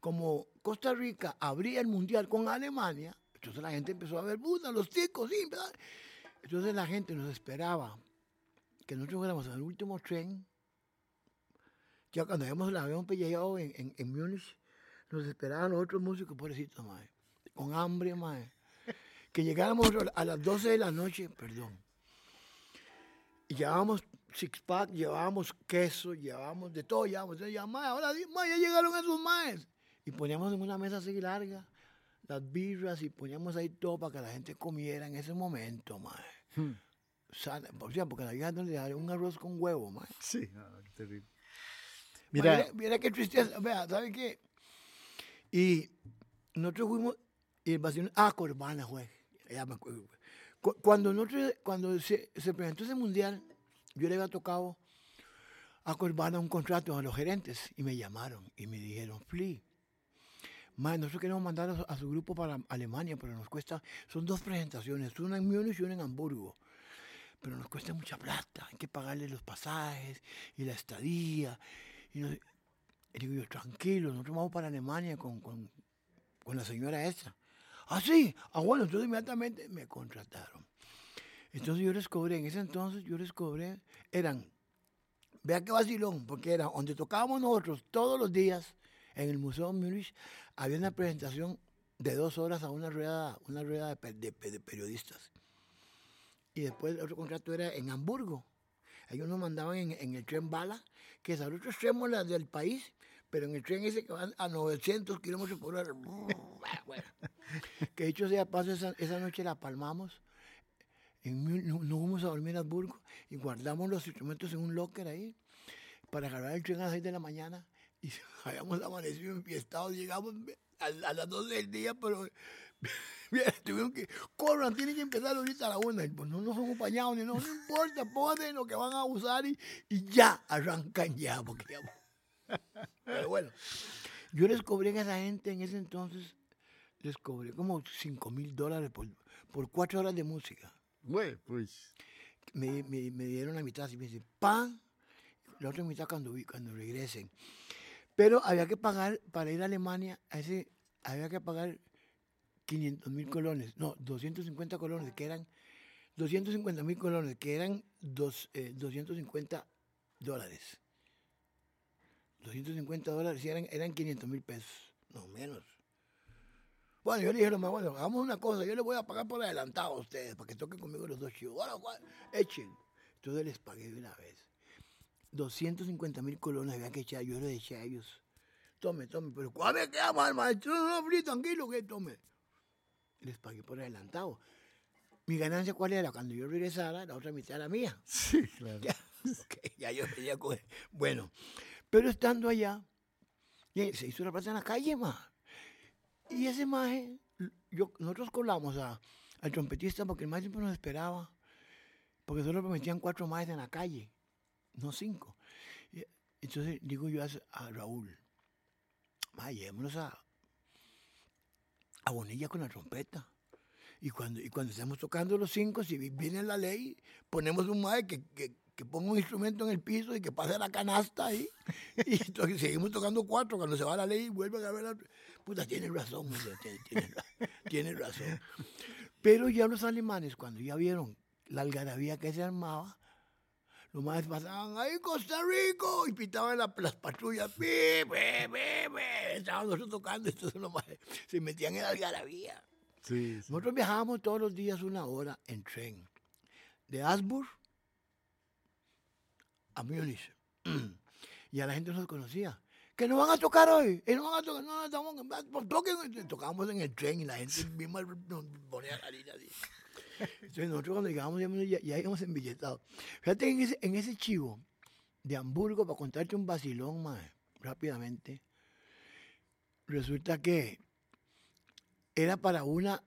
Como Costa Rica abría el mundial con Alemania, entonces la gente empezó a ver, puta, los ticos, sí. Entonces la gente nos esperaba que nosotros fuéramos al último tren. Ya cuando habíamos, la habíamos pellejado en, en, en Múnich, nos esperaban otros músicos, pobrecitos, mae, con hambre, mae. Que llegáramos a las 12 de la noche, perdón. Y llevábamos six pack, llevábamos queso, llevábamos de todo, llevábamos. Entonces, ya, ahora ya llegaron esos maes. Y poníamos en una mesa así larga las birras y poníamos ahí todo para que la gente comiera en ese momento, mae. Hmm. O sea, porque la vieja no le daría un arroz con huevo, mae. Sí, terrible. Mira, Mira, mira, qué tristeza. Vea, ¿sabe qué? Y nosotros fuimos, y el vacío, ah. Ya me acuerdo. Cu- Cuando, nosotros, cuando se, se presentó ese mundial, yo le había tocado a un contrato a los gerentes y me llamaron y me dijeron, Flea, mae, nosotros queremos mandar a su, grupo para Alemania, pero nos cuesta, son dos presentaciones, una en Múnich y una en Hamburgo pero nos cuesta mucha plata, hay que pagarle los pasajes y la estadía. Y, digo yo, tranquilo, nosotros vamos para Alemania con, con, con la señora esta. Ah, sí, ah, bueno, entonces inmediatamente me contrataron. Entonces yo les cobré, en ese entonces yo les cobré, eran, vea qué vacilón, porque era donde tocábamos nosotros todos los días, en el Museo Múnich, había una presentación de dos horas a una rueda, una rueda de pe- de- de periodistas y después el otro contrato era en Hamburgo. Ellos nos mandaban en, el tren bala, que es al otro extremo del país, pero en el tren ese que van a 900 kilómetros por hora. (laughs) Que dicho sea paso, esa noche la palmamos. No, fuimos a dormir a Hamburgo y guardamos los instrumentos en un locker ahí para agarrar el tren a las 6 de la mañana. Y (laughs) habíamos amanecido enfiestados, llegamos a, las 12 del día, pero (laughs) Mira, tuvieron que, corran, tienen que empezar ahorita a la una. Y pues no nos hemos acompañado ni no, no importa, pónganse lo que van a usar y, y ya, arrancan ya, porque ya. (laughs) Pero bueno, yo les cobré a esa gente en ese entonces, les cobré como 5 mil dólares por, por cuatro horas de música. Pues. Me, me, me dieron la mitad, así me dice, pan, la otra mitad cuando, cuando regresen. Pero había que pagar, para ir a Alemania, ese, había que pagar 500 mil colones, no, 250 colones, que eran 250 mil colones, que eran dos, eh, 250 dólares. 250 dólares, eran, eran 500 mil pesos, no menos. Bueno, yo le dije, lo más bueno, hagamos una cosa, yo les voy a pagar por adelantado a ustedes, para que toquen conmigo los dos chivos. Bueno, bueno, echen. Entonces les pagué de una vez. 250 mil colones había que echar, yo les eché a ellos. Tome, tome, pero ¿cuál me queda mal, maestro? No, no, tranquilo, que tome. Les pagué por adelantado. Mi ganancia, ¿cuál era? Cuando yo regresara, la otra mitad era mía. (laughs) Sí, claro. Ya, (laughs) ok, ya yo venía. Bueno, pero estando allá, se hizo la plata en la calle, más. Y ese maje, yo, nosotros colamos a, al trompetista porque el maje siempre nos esperaba, porque solo prometían cuatro majes en la calle, no cinco. Entonces digo yo a, Raúl, maje, llevémonos a, a Bonilla con la trompeta. Y cuando, y cuando estamos tocando los cinco, si vi- viene la ley, ponemos un maje que, que, que ponga un instrumento en el piso y que pase la canasta ahí. Y entonces seguimos tocando cuatro. Cuando se va la ley, vuelven a ver la... Puta, tiene razón, tiene, tiene tiene razón. Pero ya los alemanes, cuando ya vieron la algarabía que se armaba, los más pasaban ahí Costa Rica y pitaban la- las patrullas. ¡Pi, pi, pi! Estaban nosotros tocando, entonces los maes se metían en la algarabía. Sí, sí. Nosotros viajábamos todos los días una hora en tren. De Asburg a Múnich. (clears throat) Y a la gente no nos conocía. Que nos van a tocar hoy. Que nos van a tocar. No, no, estamos. Toquen. Tocábamos en el tren y la gente misma nos ponía la línea así. Entonces nosotros cuando llegamos ya, ya, íbamos embilletados. Fíjate en ese, en ese chivo de Hamburgo, para contarte un vacilón más rápidamente, resulta que era para una,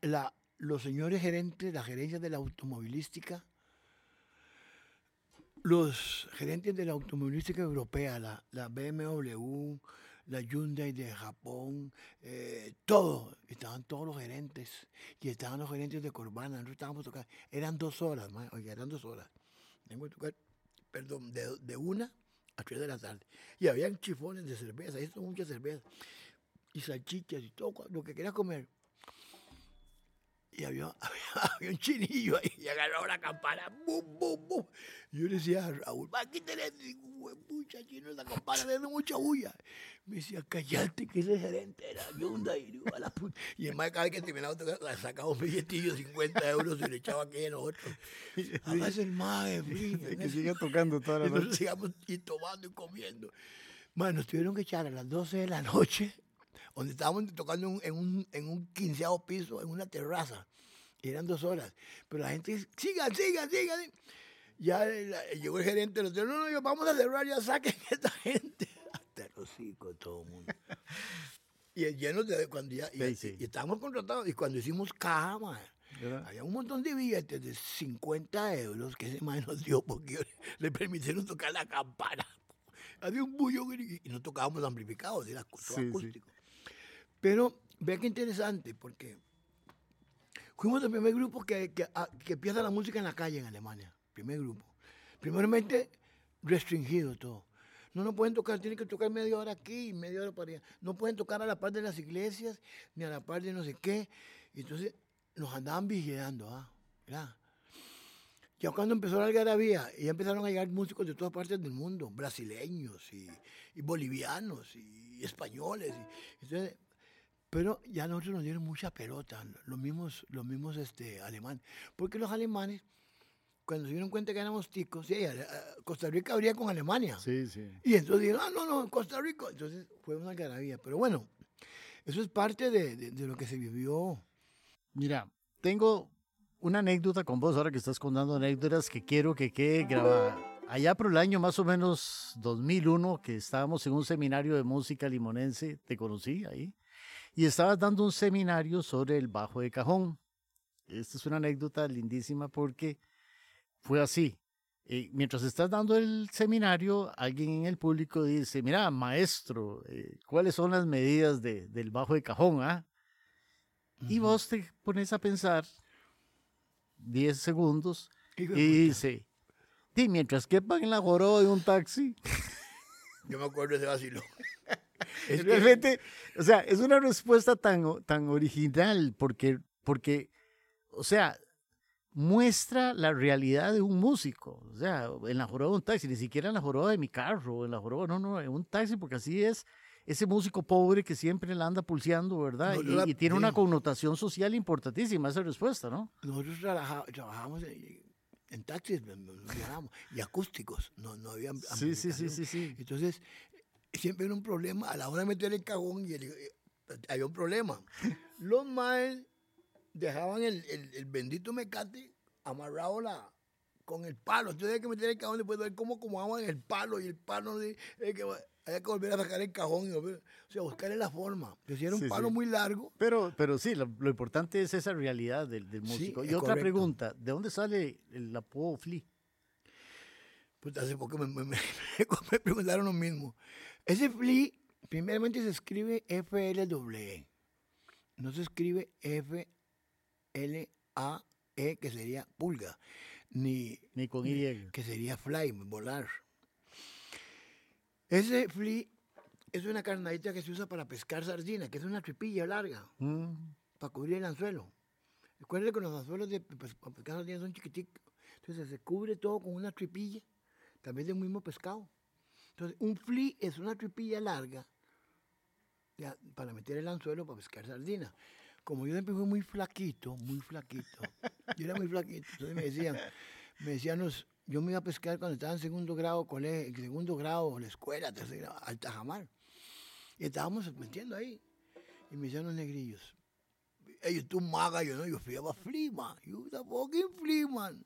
la, los señores gerentes, la gerencia de la automovilística, los gerentes de la automovilística europea, la, la BMW, la Hyundai de Japón, eh, todo, estaban todos los gerentes y estaban los gerentes de Corbana, nosotros estábamos tocando, eran dos horas, ma, oiga, eran dos horas, tengo que tocar, perdón, de, de una a tres de la tarde, y habían chifones de cerveza, esto mucha cerveza, y salchichas y todo lo que querías comer. Y había, había, (laughs) había un chinillo ahí y agarraba la campana, ¡bum, bum, bum! Y yo le decía a Raúl, va, quítale, mucha chino esa campana, le da mucha bulla. Me decía, cállate, que ese gerente era Hyundai. Y, "A la puta". y el más cada vez que terminaba sacaba un billetillo de 50 euros y le echaba aquí a nosotros. Hágase el mae, que siga (laughs) tocando toda la y noche. sigamos y tomando y comiendo. Bueno, nos tuvieron que echar a las 12 de la noche, donde estábamos tocando en un, en un, quinceavo piso, en una terraza. Y eran dos horas. Pero la gente dice, sigan, sigan, sigan. Ya la- llegó el gerente del hotel, no, no, yo- vamos a cerrar, ya saquen a esta gente. (laughs) Hasta el hocico todo el mundo. Y lleno de cuando ya, y, Sí, sí. y estábamos contratados, y cuando hicimos caja, había un montón de billetes de 50 euros que ese man nos dio porque (laughs) le permitieron tocar la campana. Había un bullo y y no tocábamos amplificados, era todo sí. acústico. Pero vea qué interesante, porque fuimos el primer grupo que, que, a- que empieza la música en la calle en Alemania. Primer grupo. Primeramente, restringido todo. No, no pueden tocar, tienen que tocar media hora aquí y media hora para allá. No pueden tocar a la par de las iglesias, ni a la par de no sé qué. Entonces nos andaban vigilando, ¿ah? ¿verdad? Ya cuando empezó la algarabía, ya empezaron a llegar músicos de todas partes del mundo, brasileños y, bolivianos y españoles. entonces, pero ya a nosotros nos dieron mucha pelota, los mismos, los mismos este, alemanes. Porque los alemanes, cuando se dieron cuenta que éramos ticos, sí, a- Costa Rica habría con Alemania. Sí, sí. Y entonces dijeron, ah, no, no, Costa Rica. Entonces fue una algarabía. Pero bueno, eso es parte de, de- de lo que se vivió. Mira, tengo una anécdota con vos ahora que estás contando anécdotas que quiero que quede grabada. Allá por el año más o menos 2001, que estábamos en un seminario de música limonense, te conocí ahí, y estabas dando un seminario sobre el bajo de cajón. Esta es una anécdota lindísima porque fue así. Eh, mientras estás dando el seminario, alguien en el público dice, mira, maestro, eh, ¿cuáles son las medidas de- del bajo de cajón? Ah? Y vos te pones a pensar 10 segundos y dice, "Di, mientras quepan en la joroba de un taxi, (laughs) Yo me acuerdo de ese vacilo. (laughs) (laughs) Es que- realmente, o sea, es una respuesta tan, tan original porque, porque, o sea, muestra la realidad de un músico, o sea, en la joroba de un taxi, ni siquiera en la joroba de mi carro, en la joroba, no, no, en un taxi, porque así es ese músico pobre que siempre la anda pulseando, ¿verdad? No, y, tiene una sí. connotación social importantísima esa respuesta, ¿no? Nosotros trabaja- trabajamos en, en taxis, y acústicos, no, no había Sí, sí, sí, sí, sí. Entonces, siempre era un problema, a la hora de meter el cajón, y el- eh, había un problema. Los maes dejaban el, el- el bendito mecate amarrado la, con el palo. Entonces había que meter el cajón después de ver cómo acomodaban el palo, y el palo, eh, eh, que, había que volver a sacar el cajón, y volver- o sea, buscarle la forma. Entonces, era un Sí, palo sí. muy largo, Pero, pero sí, lo, lo importante es esa realidad del, del Sí, músico. y otra correcto. pregunta, ¿de dónde sale el apodo Flea? Pues hace poco me, me- (laughs) me- me preguntaron lo mismo. Ese FLI, primeramente se escribe FLWE. No se escribe F-L-A-E, que sería pulga, ni Ni con Y. que sería fly, volar. Ese FLI es una carnadita que se usa para pescar sardina, que es una tripilla larga, Mm, para cubrir el anzuelo. Recuerden que los anzuelos de pues, pescar sardinas son chiquiticos. Entonces se cubre todo con una tripilla, también del mismo pescado. Entonces un fli es una tripilla larga para meter el anzuelo para pescar sardina. Como yo siempre fui muy flaquito, muy flaquito, yo era muy flaquito, entonces me decían, me decían los, yo me iba a pescar cuando estaba en segundo grado, colegio, segundo grado, la escuela, tercer grado, alta jamar. Y estábamos metiendo ahí. Y me decían los negrillos, ellos tú maga, yo no, yo fui a. You the fucking flea, man.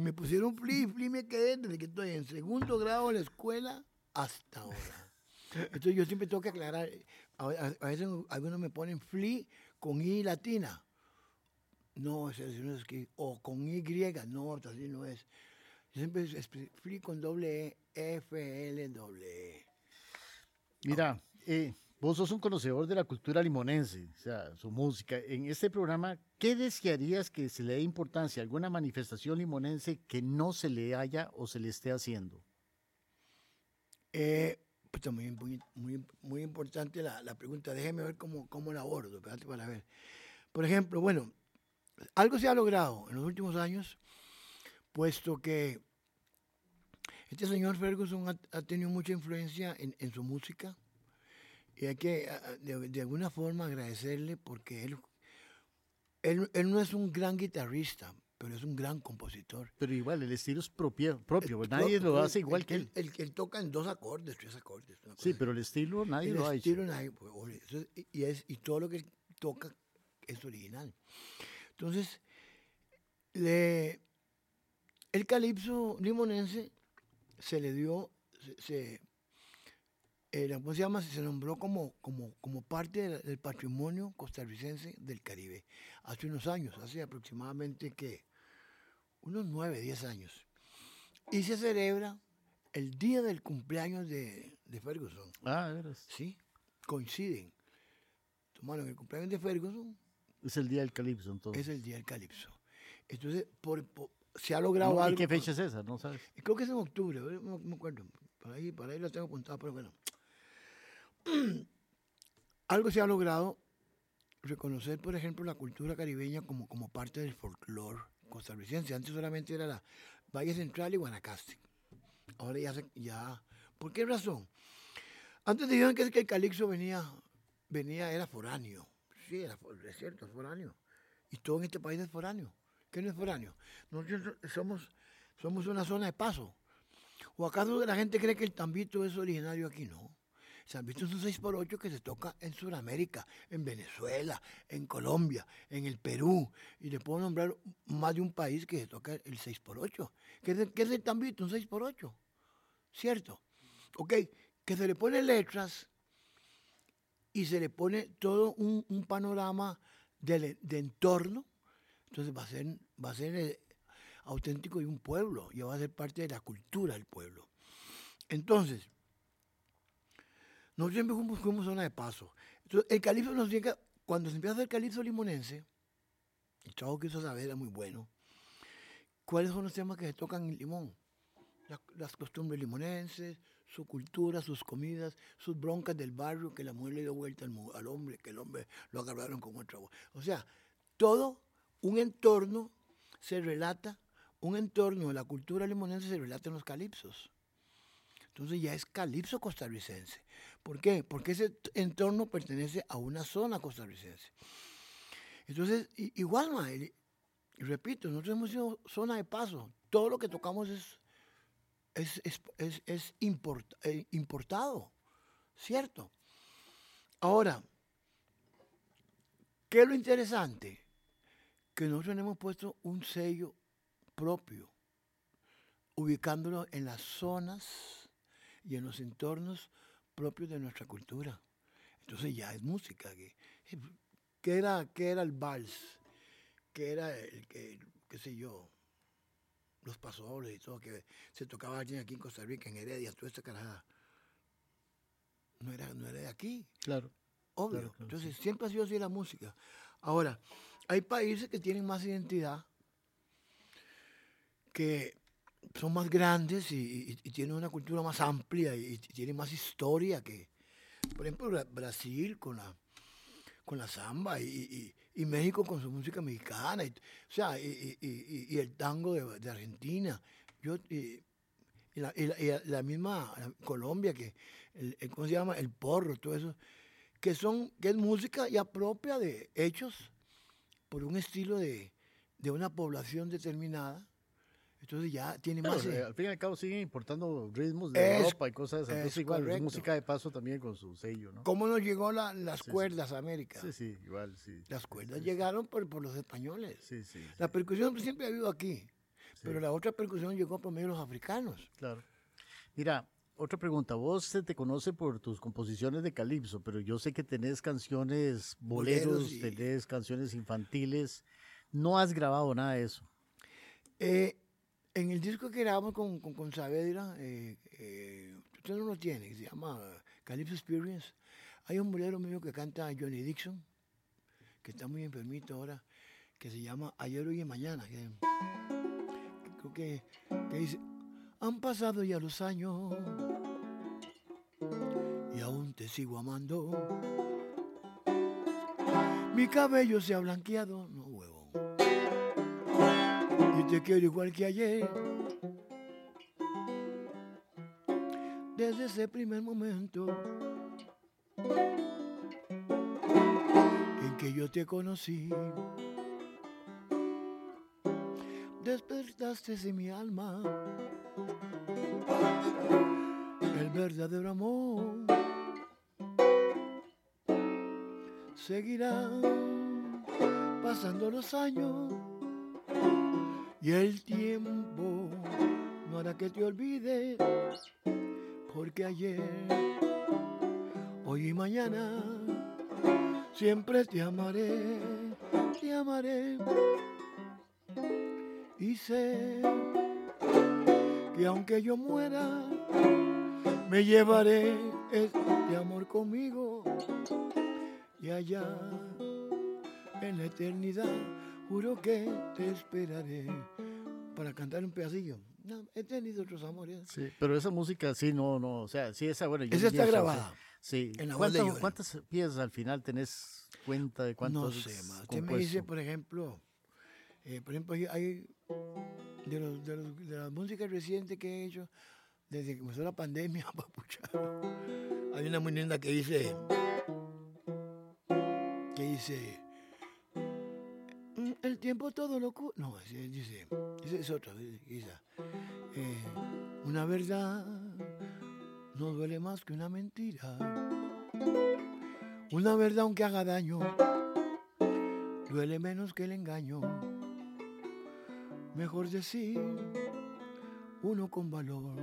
Y me pusieron flea, flea me quedé desde que estoy en segundo grado de la escuela hasta ahora. Entonces yo siempre tengo que aclarar, a, veces algunos me ponen flea con I latina. No, ese no es que, o con Y, no, así no es. Yo siempre es flea con doble E, F, L, doble E. Mira, eh, Vos sos un conocedor de la cultura limonense, o sea, su música. En este programa, ¿qué desearías que se le dé importancia a alguna manifestación limonense que no se le haya o se le esté haciendo? Eh, pues muy, muy, muy, importante la, la, pregunta. Déjeme ver cómo, cómo la abordo, para ver. Por ejemplo, bueno, algo se ha logrado en los últimos años, puesto que este señor Ferguson ha, tenido mucha influencia en, en su música y hay que, de, alguna forma, agradecerle porque él, él, no es un gran guitarrista, pero es un gran compositor. Pero igual, el estilo es propio, propio nadie lo hace igual que él. Él, él. toca en dos acordes, tres acordes. Sí, pero el estilo nadie lo ha hecho. Nadie, pues, y, es, y todo lo que él toca es original. Entonces, le, el calipso limonense se le dio, se eh, ¿cómo se llama? Se nombró como, como, como parte del, patrimonio costarricense del Caribe hace unos años, hace aproximadamente que unos nueve, diez años. Y se celebra el día del cumpleaños de, de Ferguson. Ah, ¿verdad? Sí, coinciden. Tomaron el cumpleaños de Ferguson. Es el día del calipso, entonces. Es el día del calipso. Entonces, por, se ha logrado algo. ¿Y qué fecha es esa? ¿No sabes? Creo que es en octubre, no me acuerdo. Para ahí, para ahí lo tengo apuntado, pero bueno. (clears throat) algo se ha logrado reconocer, por ejemplo, la cultura caribeña como, como parte del folclore costarricense. Antes solamente era la Valle Central y Guanacaste. Ahora ya, se, ya ¿Por qué razón? Antes dijeron que, el calixo venía, venía, era foráneo. Sí, era, es cierto, es foráneo. Y todo en este país es foráneo. ¿Qué no es foráneo? Nosotros somos, somos una zona de paso. ¿O acaso la gente cree que el tambito es originario aquí? No. Se han visto un 6x8 que se toca en Sudamérica, en Venezuela, en Colombia, en el Perú. Y le puedo nombrar más de un país que se toca el 6x8. ¿Qué es, el tambito? Un 6x8. ¿Cierto? Ok, que se le pone letras y se le pone todo un, panorama de, entorno. Entonces va a ser, va a ser eh, auténtico de un pueblo, y va a ser parte de la cultura del pueblo. Entonces, nosotros siempre fuimos, fuimos zona de paso. Entonces, el calipso nos llega, cuando se empieza a hacer el calipso limonense, el que hizo saber era muy bueno, ¿cuáles son los temas que se tocan en Limón? Las, costumbres limonenses, su cultura, sus comidas, sus broncas del barrio, que la mujer le dio vuelta al, hombre, que el hombre lo agarraron con otra voz. O sea, todo un entorno se relata, un entorno de la cultura limonense se relata en los calipsos. Entonces ya es calipso costarricense. ¿Por qué? Porque ese entorno pertenece a una zona costarricense. Entonces, igual, repito, nosotros hemos sido zona de paso. Todo lo que tocamos es, es, eh, importado, ¿cierto? Ahora, ¿qué es lo interesante? Que nosotros hemos puesto un sello propio, ubicándolo en las zonas y en los entornos propios de nuestra cultura. Entonces ya es música. ¿Qué, qué era, qué era el vals? ¿Qué era el que, qué sé yo, los pasoles y todo, que se tocaba alguien aquí en Costa Rica, en Heredia, toda esta carajada? No era, no era de aquí. Claro. Obvio. Entonces siempre ha sido así la música. Ahora, hay países que tienen más identidad, que son más grandes y, tienen una cultura más amplia y, tienen más historia que, por ejemplo, Brasil con la, con la samba y, y México con su música mexicana, y, o sea, y, y- y- y el tango de, Argentina. Yo, y, y la, y la- y la misma Colombia, que, el, el- ¿cómo se llama? El porro, todo eso, que, son, que es música ya propia de hechos por un estilo de, de una población determinada. Entonces ya tiene más... eh, eh, al fin y al cabo siguen importando ritmos de Es- Europa y cosas. Entonces, es igual, correcto. música de paso también con su sello, ¿no? ¿Cómo nos llegó la- las Sí, cuerdas a América? Sí, sí, igual, sí. Las cuerdas llegaron por, por los españoles. Sí, sí, La percusión siempre ha habido aquí, pero la otra percusión llegó por medio de los africanos. claro. Mira, otra pregunta. Vos se te conoce por tus composiciones de calipso, pero yo sé que tenés canciones boleros, Boleros y- tenés canciones infantiles. No has grabado nada de eso. Eh, en el disco que grabamos con, con, Saavedra, eh, eh, usted no lo tiene, se llama Calypso Experience. Hay un bolero mío que canta Johnny Dixon, que está muy enfermito ahora, que se llama Ayer, Hoy y Mañana. Creo que, que dice, han pasado ya los años y aún te sigo amando. Mi cabello se ha blanqueado, no huevo. Y te quiero igual que ayer. Desde ese primer momento en que yo te conocí, despertaste en mi alma el verdadero amor. Seguirán pasando los años y el tiempo no hará que te olvides, porque ayer, hoy y mañana siempre te amaré, te amaré. Y sé que aunque yo muera, me llevaré este amor conmigo y allá en la eternidad juro que te esperaré para cantar un pedacillo. No, he tenido otros amores. Sí, pero esa música sí, no, no, o sea, sí, esa, bueno. yo Esa está grabada. Sí. en la ¿Cuántas, Joel. ¿Cuántas piezas al final tenés cuenta de cuántas No sé, más. Usted me dice, por ejemplo, eh, por ejemplo, hay, de, los, de, los- de las músicas recientes que he hecho, desde que comenzó la pandemia, (laughs) papucha, hay una muy linda que dice, que dice, "Mm, el tiempo todo lo cu-". No, ese dice, esa es otra, quizá. Eh, una verdad no duele más que una mentira. Una verdad aunque haga daño, duele menos que el engaño. Mejor decir uno con valor.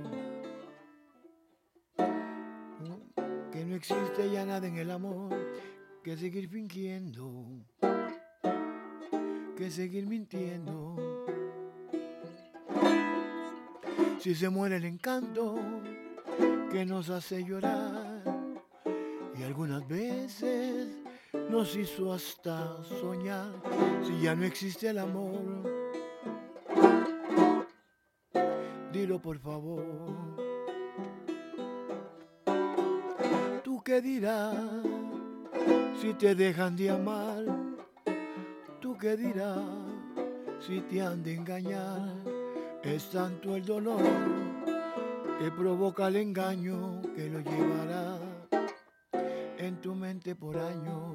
Que no existe ya nada en el amor que seguir fingiendo, que seguir mintiendo. Si se muere el encanto que nos hace llorar y algunas veces nos hizo hasta soñar si ya no existe el amor. Dilo por favor. ¿Tú qué dirás si te dejan de amar? ¿Tú qué dirás si te han de engañar? Es tanto el dolor que provoca el engaño que lo llevará en tu mente por años.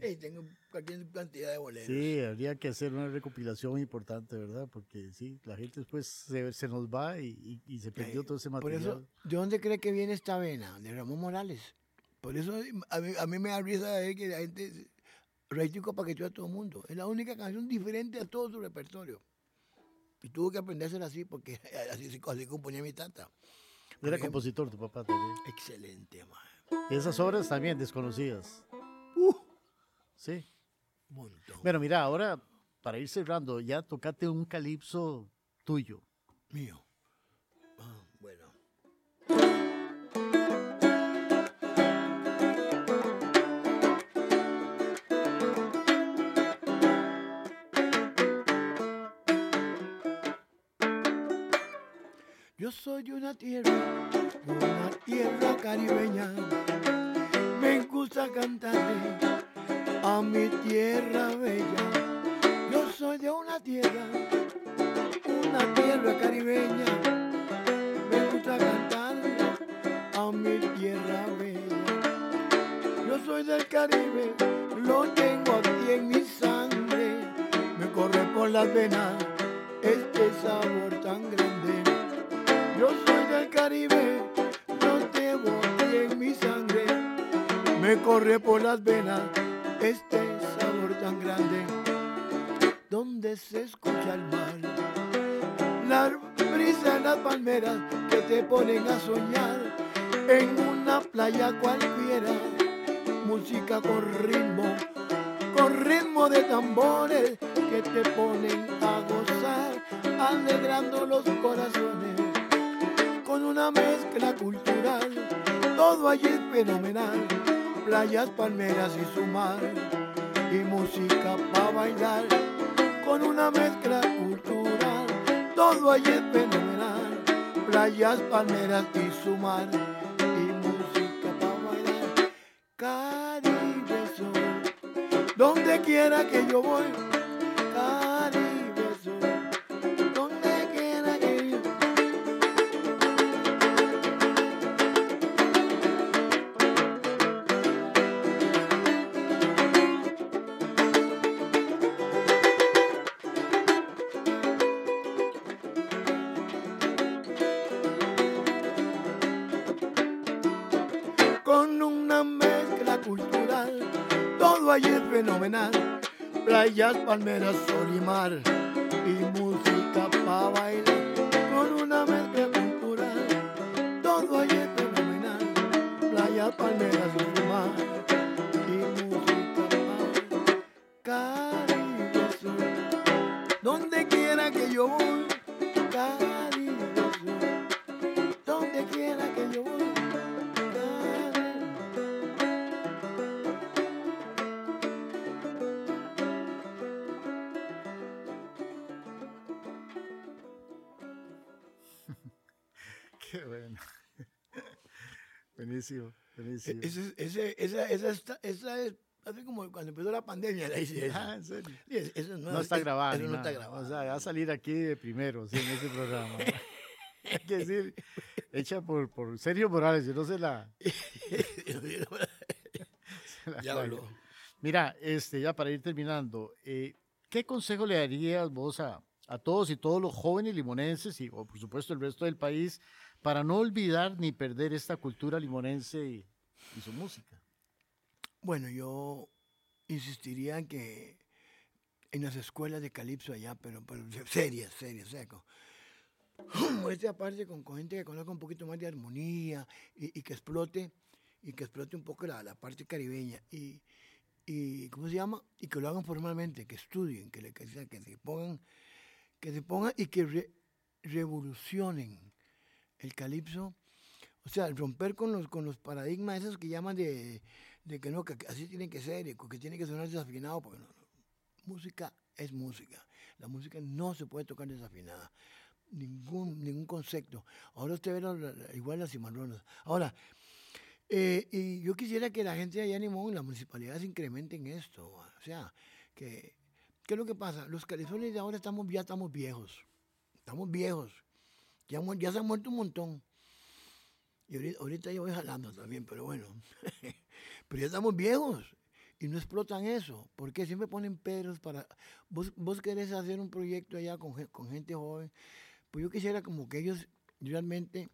Sí, tengo cualquier cantidad de boleros. Sí, habría que hacer una recopilación importante, ¿verdad? Porque sí, la gente después se, se nos va y, y- y se perdió todo ese Por material. eso, ¿de dónde cree que viene esta vena? De Ramón Morales. Por eso a mí, a mí me da risa ver que la gente Raitico paqueteó a todo el mundo. Es la única canción diferente a todo su repertorio. Y tuvo que aprendérsela así porque (laughs) así, así componía mi tata. Por Era compositor tu papá también. Excelente, man. Y esas obras también desconocidas. Sí. Bueno, mira, ahora, para ir cerrando, ya tocate un calipso tuyo. Mío. Ah, bueno. Yo soy una tierra, una tierra caribeña. Me gusta cantar a mi tierra bella. Yo soy de una tierra, una tierra caribeña. Me gusta cantarle a mi tierra bella. Yo soy del Caribe, lo tengo aquí en mi sangre. Me corre por las venas este sabor tan grande. Yo soy del Caribe, lo tengo aquí en mi sangre. Me corre por las venas este sabor tan grande. Donde se escucha el mar, la brisa en las palmeras que te ponen a soñar en una playa cualquiera. Música con ritmo, con ritmo de tambores que te ponen a gozar, alegrando los corazones con una mezcla cultural. Todo allí es fenomenal, playas, palmeras y su mar, y música para bailar con una mezcla cultural. Todo allí es fenomenal, playas, palmeras y su mar, y música para bailar. Caribe Sol, donde quiera que yo voy. Palmeras, sol y mar. Buenísimo. Ese, ese, esa, esa, está- esa es así como cuando empezó la pandemia. La hice esa. Ah, en serio. Sí, es- eso No está es- grabado. Eso ni no nada. está grabado. O sea, va a salir aquí de primero, sí, en este programa. (laughs) Hay que decir, hecha por, por Sergio Morales, yo no sé la. (laughs) la ya habló. Mira, este, ya para ir terminando, eh, ¿qué consejo le darías vos a, a todos y todos los jóvenes limonenses y, o por supuesto, el resto del país para no olvidar ni perder esta cultura limonense y, y su música? Bueno, yo insistiría que en las escuelas de calipso allá, pero, pero serias, serias, seco. Muestre (clears throat) aparte con, gente que conozca un poquito más de armonía y, que explote y que explote un poco la, la parte caribeña y, y ¿cómo se llama? Y que lo hagan formalmente, que estudien, que, le, que, que se pongan, que se pongan y que re- revolucionen el calipso. O sea, romper con los, con los paradigmas esos que llaman de, de que no, que así tiene que ser, que tiene que sonar desafinado, porque no, no. música es música. La música no se puede tocar desafinada. Ningún, ningún concepto. Ahora usted ve la- la- la- igual las cimarronas. Ahora, eh, y yo quisiera que la gente de allá en Limón, las municipalidades incrementen esto. O sea, que, ¿qué es lo que pasa? Los californios de ahora estamos, ya estamos viejos. Estamos viejos. Ya, ya se han muerto un montón. Y ahorita, yo voy jalando también, pero bueno. (laughs) pero ya estamos viejos y no explotan eso. porque Siempre ponen peros para... Vos, vos querés hacer un proyecto allá con, con gente joven. Pues yo quisiera como que ellos realmente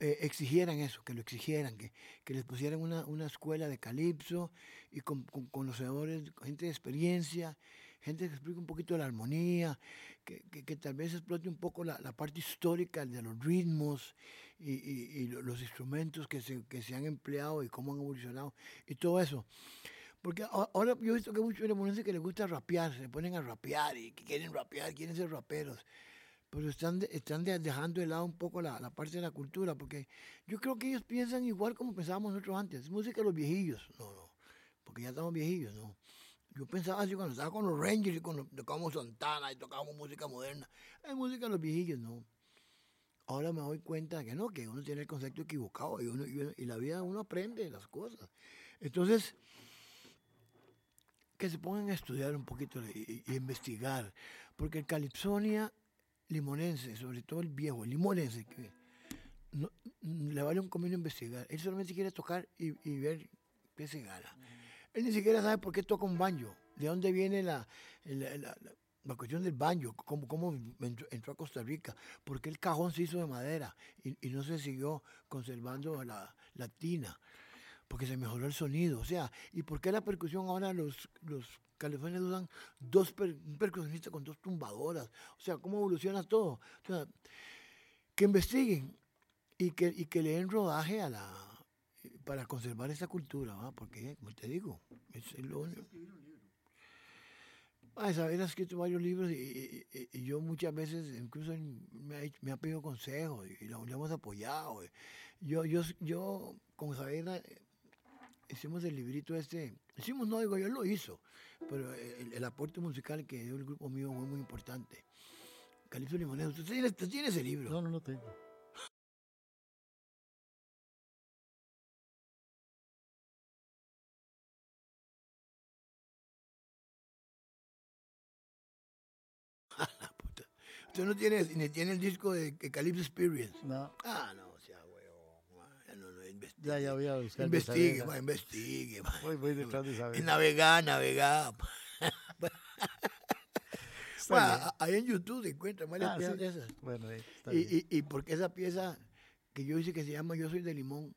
eh, exigieran eso, que lo exigieran, que, que les pusieran una, una escuela de calipso y con, con conocedores, gente de experiencia, gente que explique un poquito la armonía, que, que- que tal vez explote un poco la, la parte histórica de los ritmos y, y- y lo- los instrumentos que se, que se han empleado y cómo han evolucionado y todo eso. Porque ahora yo he visto que hay muchos limonenses que les gusta rapear, se ponen a rapear y quieren rapear, quieren ser raperos pero están, están de- dejando de lado un poco la, la parte de la cultura, porque yo creo que ellos piensan igual como pensábamos nosotros antes, es música de los viejillos, no, no, porque ya estamos viejillos, no. Yo pensaba así cuando estaba con los Rangers y cuando tocábamos Santana y tocábamos música moderna, es música de los viejillos, no. Ahora me doy cuenta que no, que uno tiene el concepto equivocado y, uno, y, la vida uno aprende las cosas. Entonces, que se pongan a estudiar un poquito y, investigar, porque el calipsonia limonense, sobre todo el viejo, el limonense, le vale un comino investigar. Él solamente quiere tocar y, ver qué se gana. Él ni siquiera sabe por qué toca un banjo, de dónde viene la, la, cuestión del banjo, cómo, cómo entró, a Costa Rica, por qué el cajón se hizo de madera y, no se siguió conservando la, la tina, porque se mejoró el sonido. O sea, ¿y por qué la percusión ahora los, los californianos usan dos percusionistas con dos tumbadoras? O sea, ¿cómo evoluciona todo? O sea, que investiguen y que, y que le den rodaje a la para conservar esa cultura, porque, como te digo, es lo único. Ah, Isabel ha escrito varios libros y, yo muchas veces incluso me ha, me ha pedido consejos y lo, hemos apoyado. Yo, yo, yo con Isabel hicimos el librito este, hicimos no digo yo lo hizo, pero el, aporte musical que dio el grupo mío fue muy importante. Calipso Limonero, ¿usted tiene, ¿usted tiene ese libro? No, no lo tengo. Usted no tiene, ni tiene el disco de Calypso Experience. No. Ah, no, o sea, weón. No, no, investigue. Ya, ya voy a buscar. Investigue, va, investigue. Voy, voy detrás de saber. Navegar, navegar. (laughs) bueno, ahí en YouTube se encuentran varias ah, piezas de esas. Bueno, ahí está y, y, y porque esa pieza que yo hice que se llama Yo soy de limón,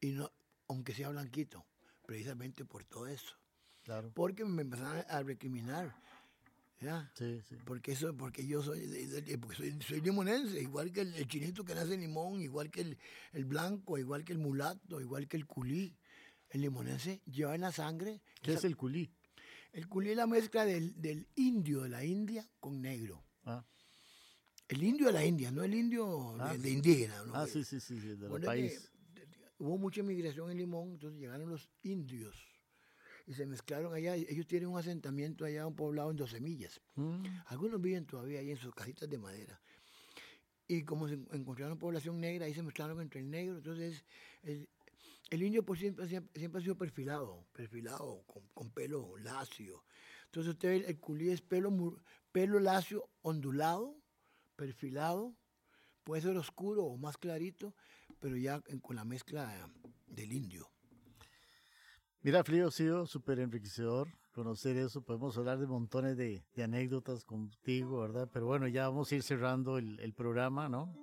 y no, aunque sea blanquito, precisamente por todo eso. Claro. Porque me empezaron a recriminar Sí, sí. Porque eso, porque yo soy, soy, limonense, igual que el, chinito que nace en limón, igual que el, el, blanco, igual que el mulato, igual que el culí. El limonense lleva en la sangre. ¿Qué es el culí? El culí es la mezcla del, del, indio de la India con negro. Ah. El indio de la India, no el indio de, ah, indígena. Ah, sí, sí, sí, del país. hubo mucha inmigración en Limón, entonces llegaron los indios y se mezclaron allá. Ellos tienen un asentamiento allá, un poblado en dos semillas. Mm. Algunos viven todavía ahí en sus casitas de madera. Y como se encontraron población negra, ahí se mezclaron entre el negro. Entonces, el, el indio por siempre, siempre, ha sido perfilado, perfilado, con, pelo lacio. Entonces usted ve, el culí es pelo, pelo lacio, ondulado, perfilado, puede ser oscuro o más clarito, pero ya con la mezcla del indio. Mira, Frío, ha sido súper enriquecedor conocer eso. Podemos hablar de montones de, anécdotas contigo, ¿verdad? Pero bueno, ya vamos a ir cerrando el, programa, ¿no?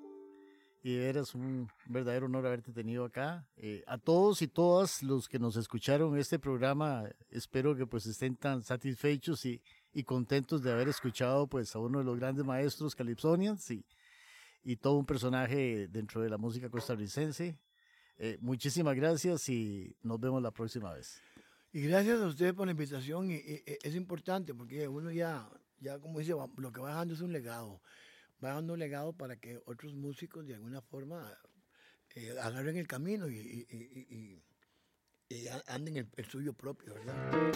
Y eres un verdadero honor haberte tenido acá. Eh, a todos y todas los que nos escucharon este programa, espero que pues estén tan satisfechos y, y contentos de haber escuchado pues a uno de los grandes maestros calipsonians y, y todo un personaje dentro de la música costarricense. Eh, muchísimas gracias y nos vemos la próxima vez. Y gracias a ustedes por la invitación. Y, es importante porque uno ya, ya como dice, lo que va dejando es un legado. Va dejando un legado para que otros músicos de alguna forma eh, agarren el camino y, anden el, el suyo propio, ¿verdad?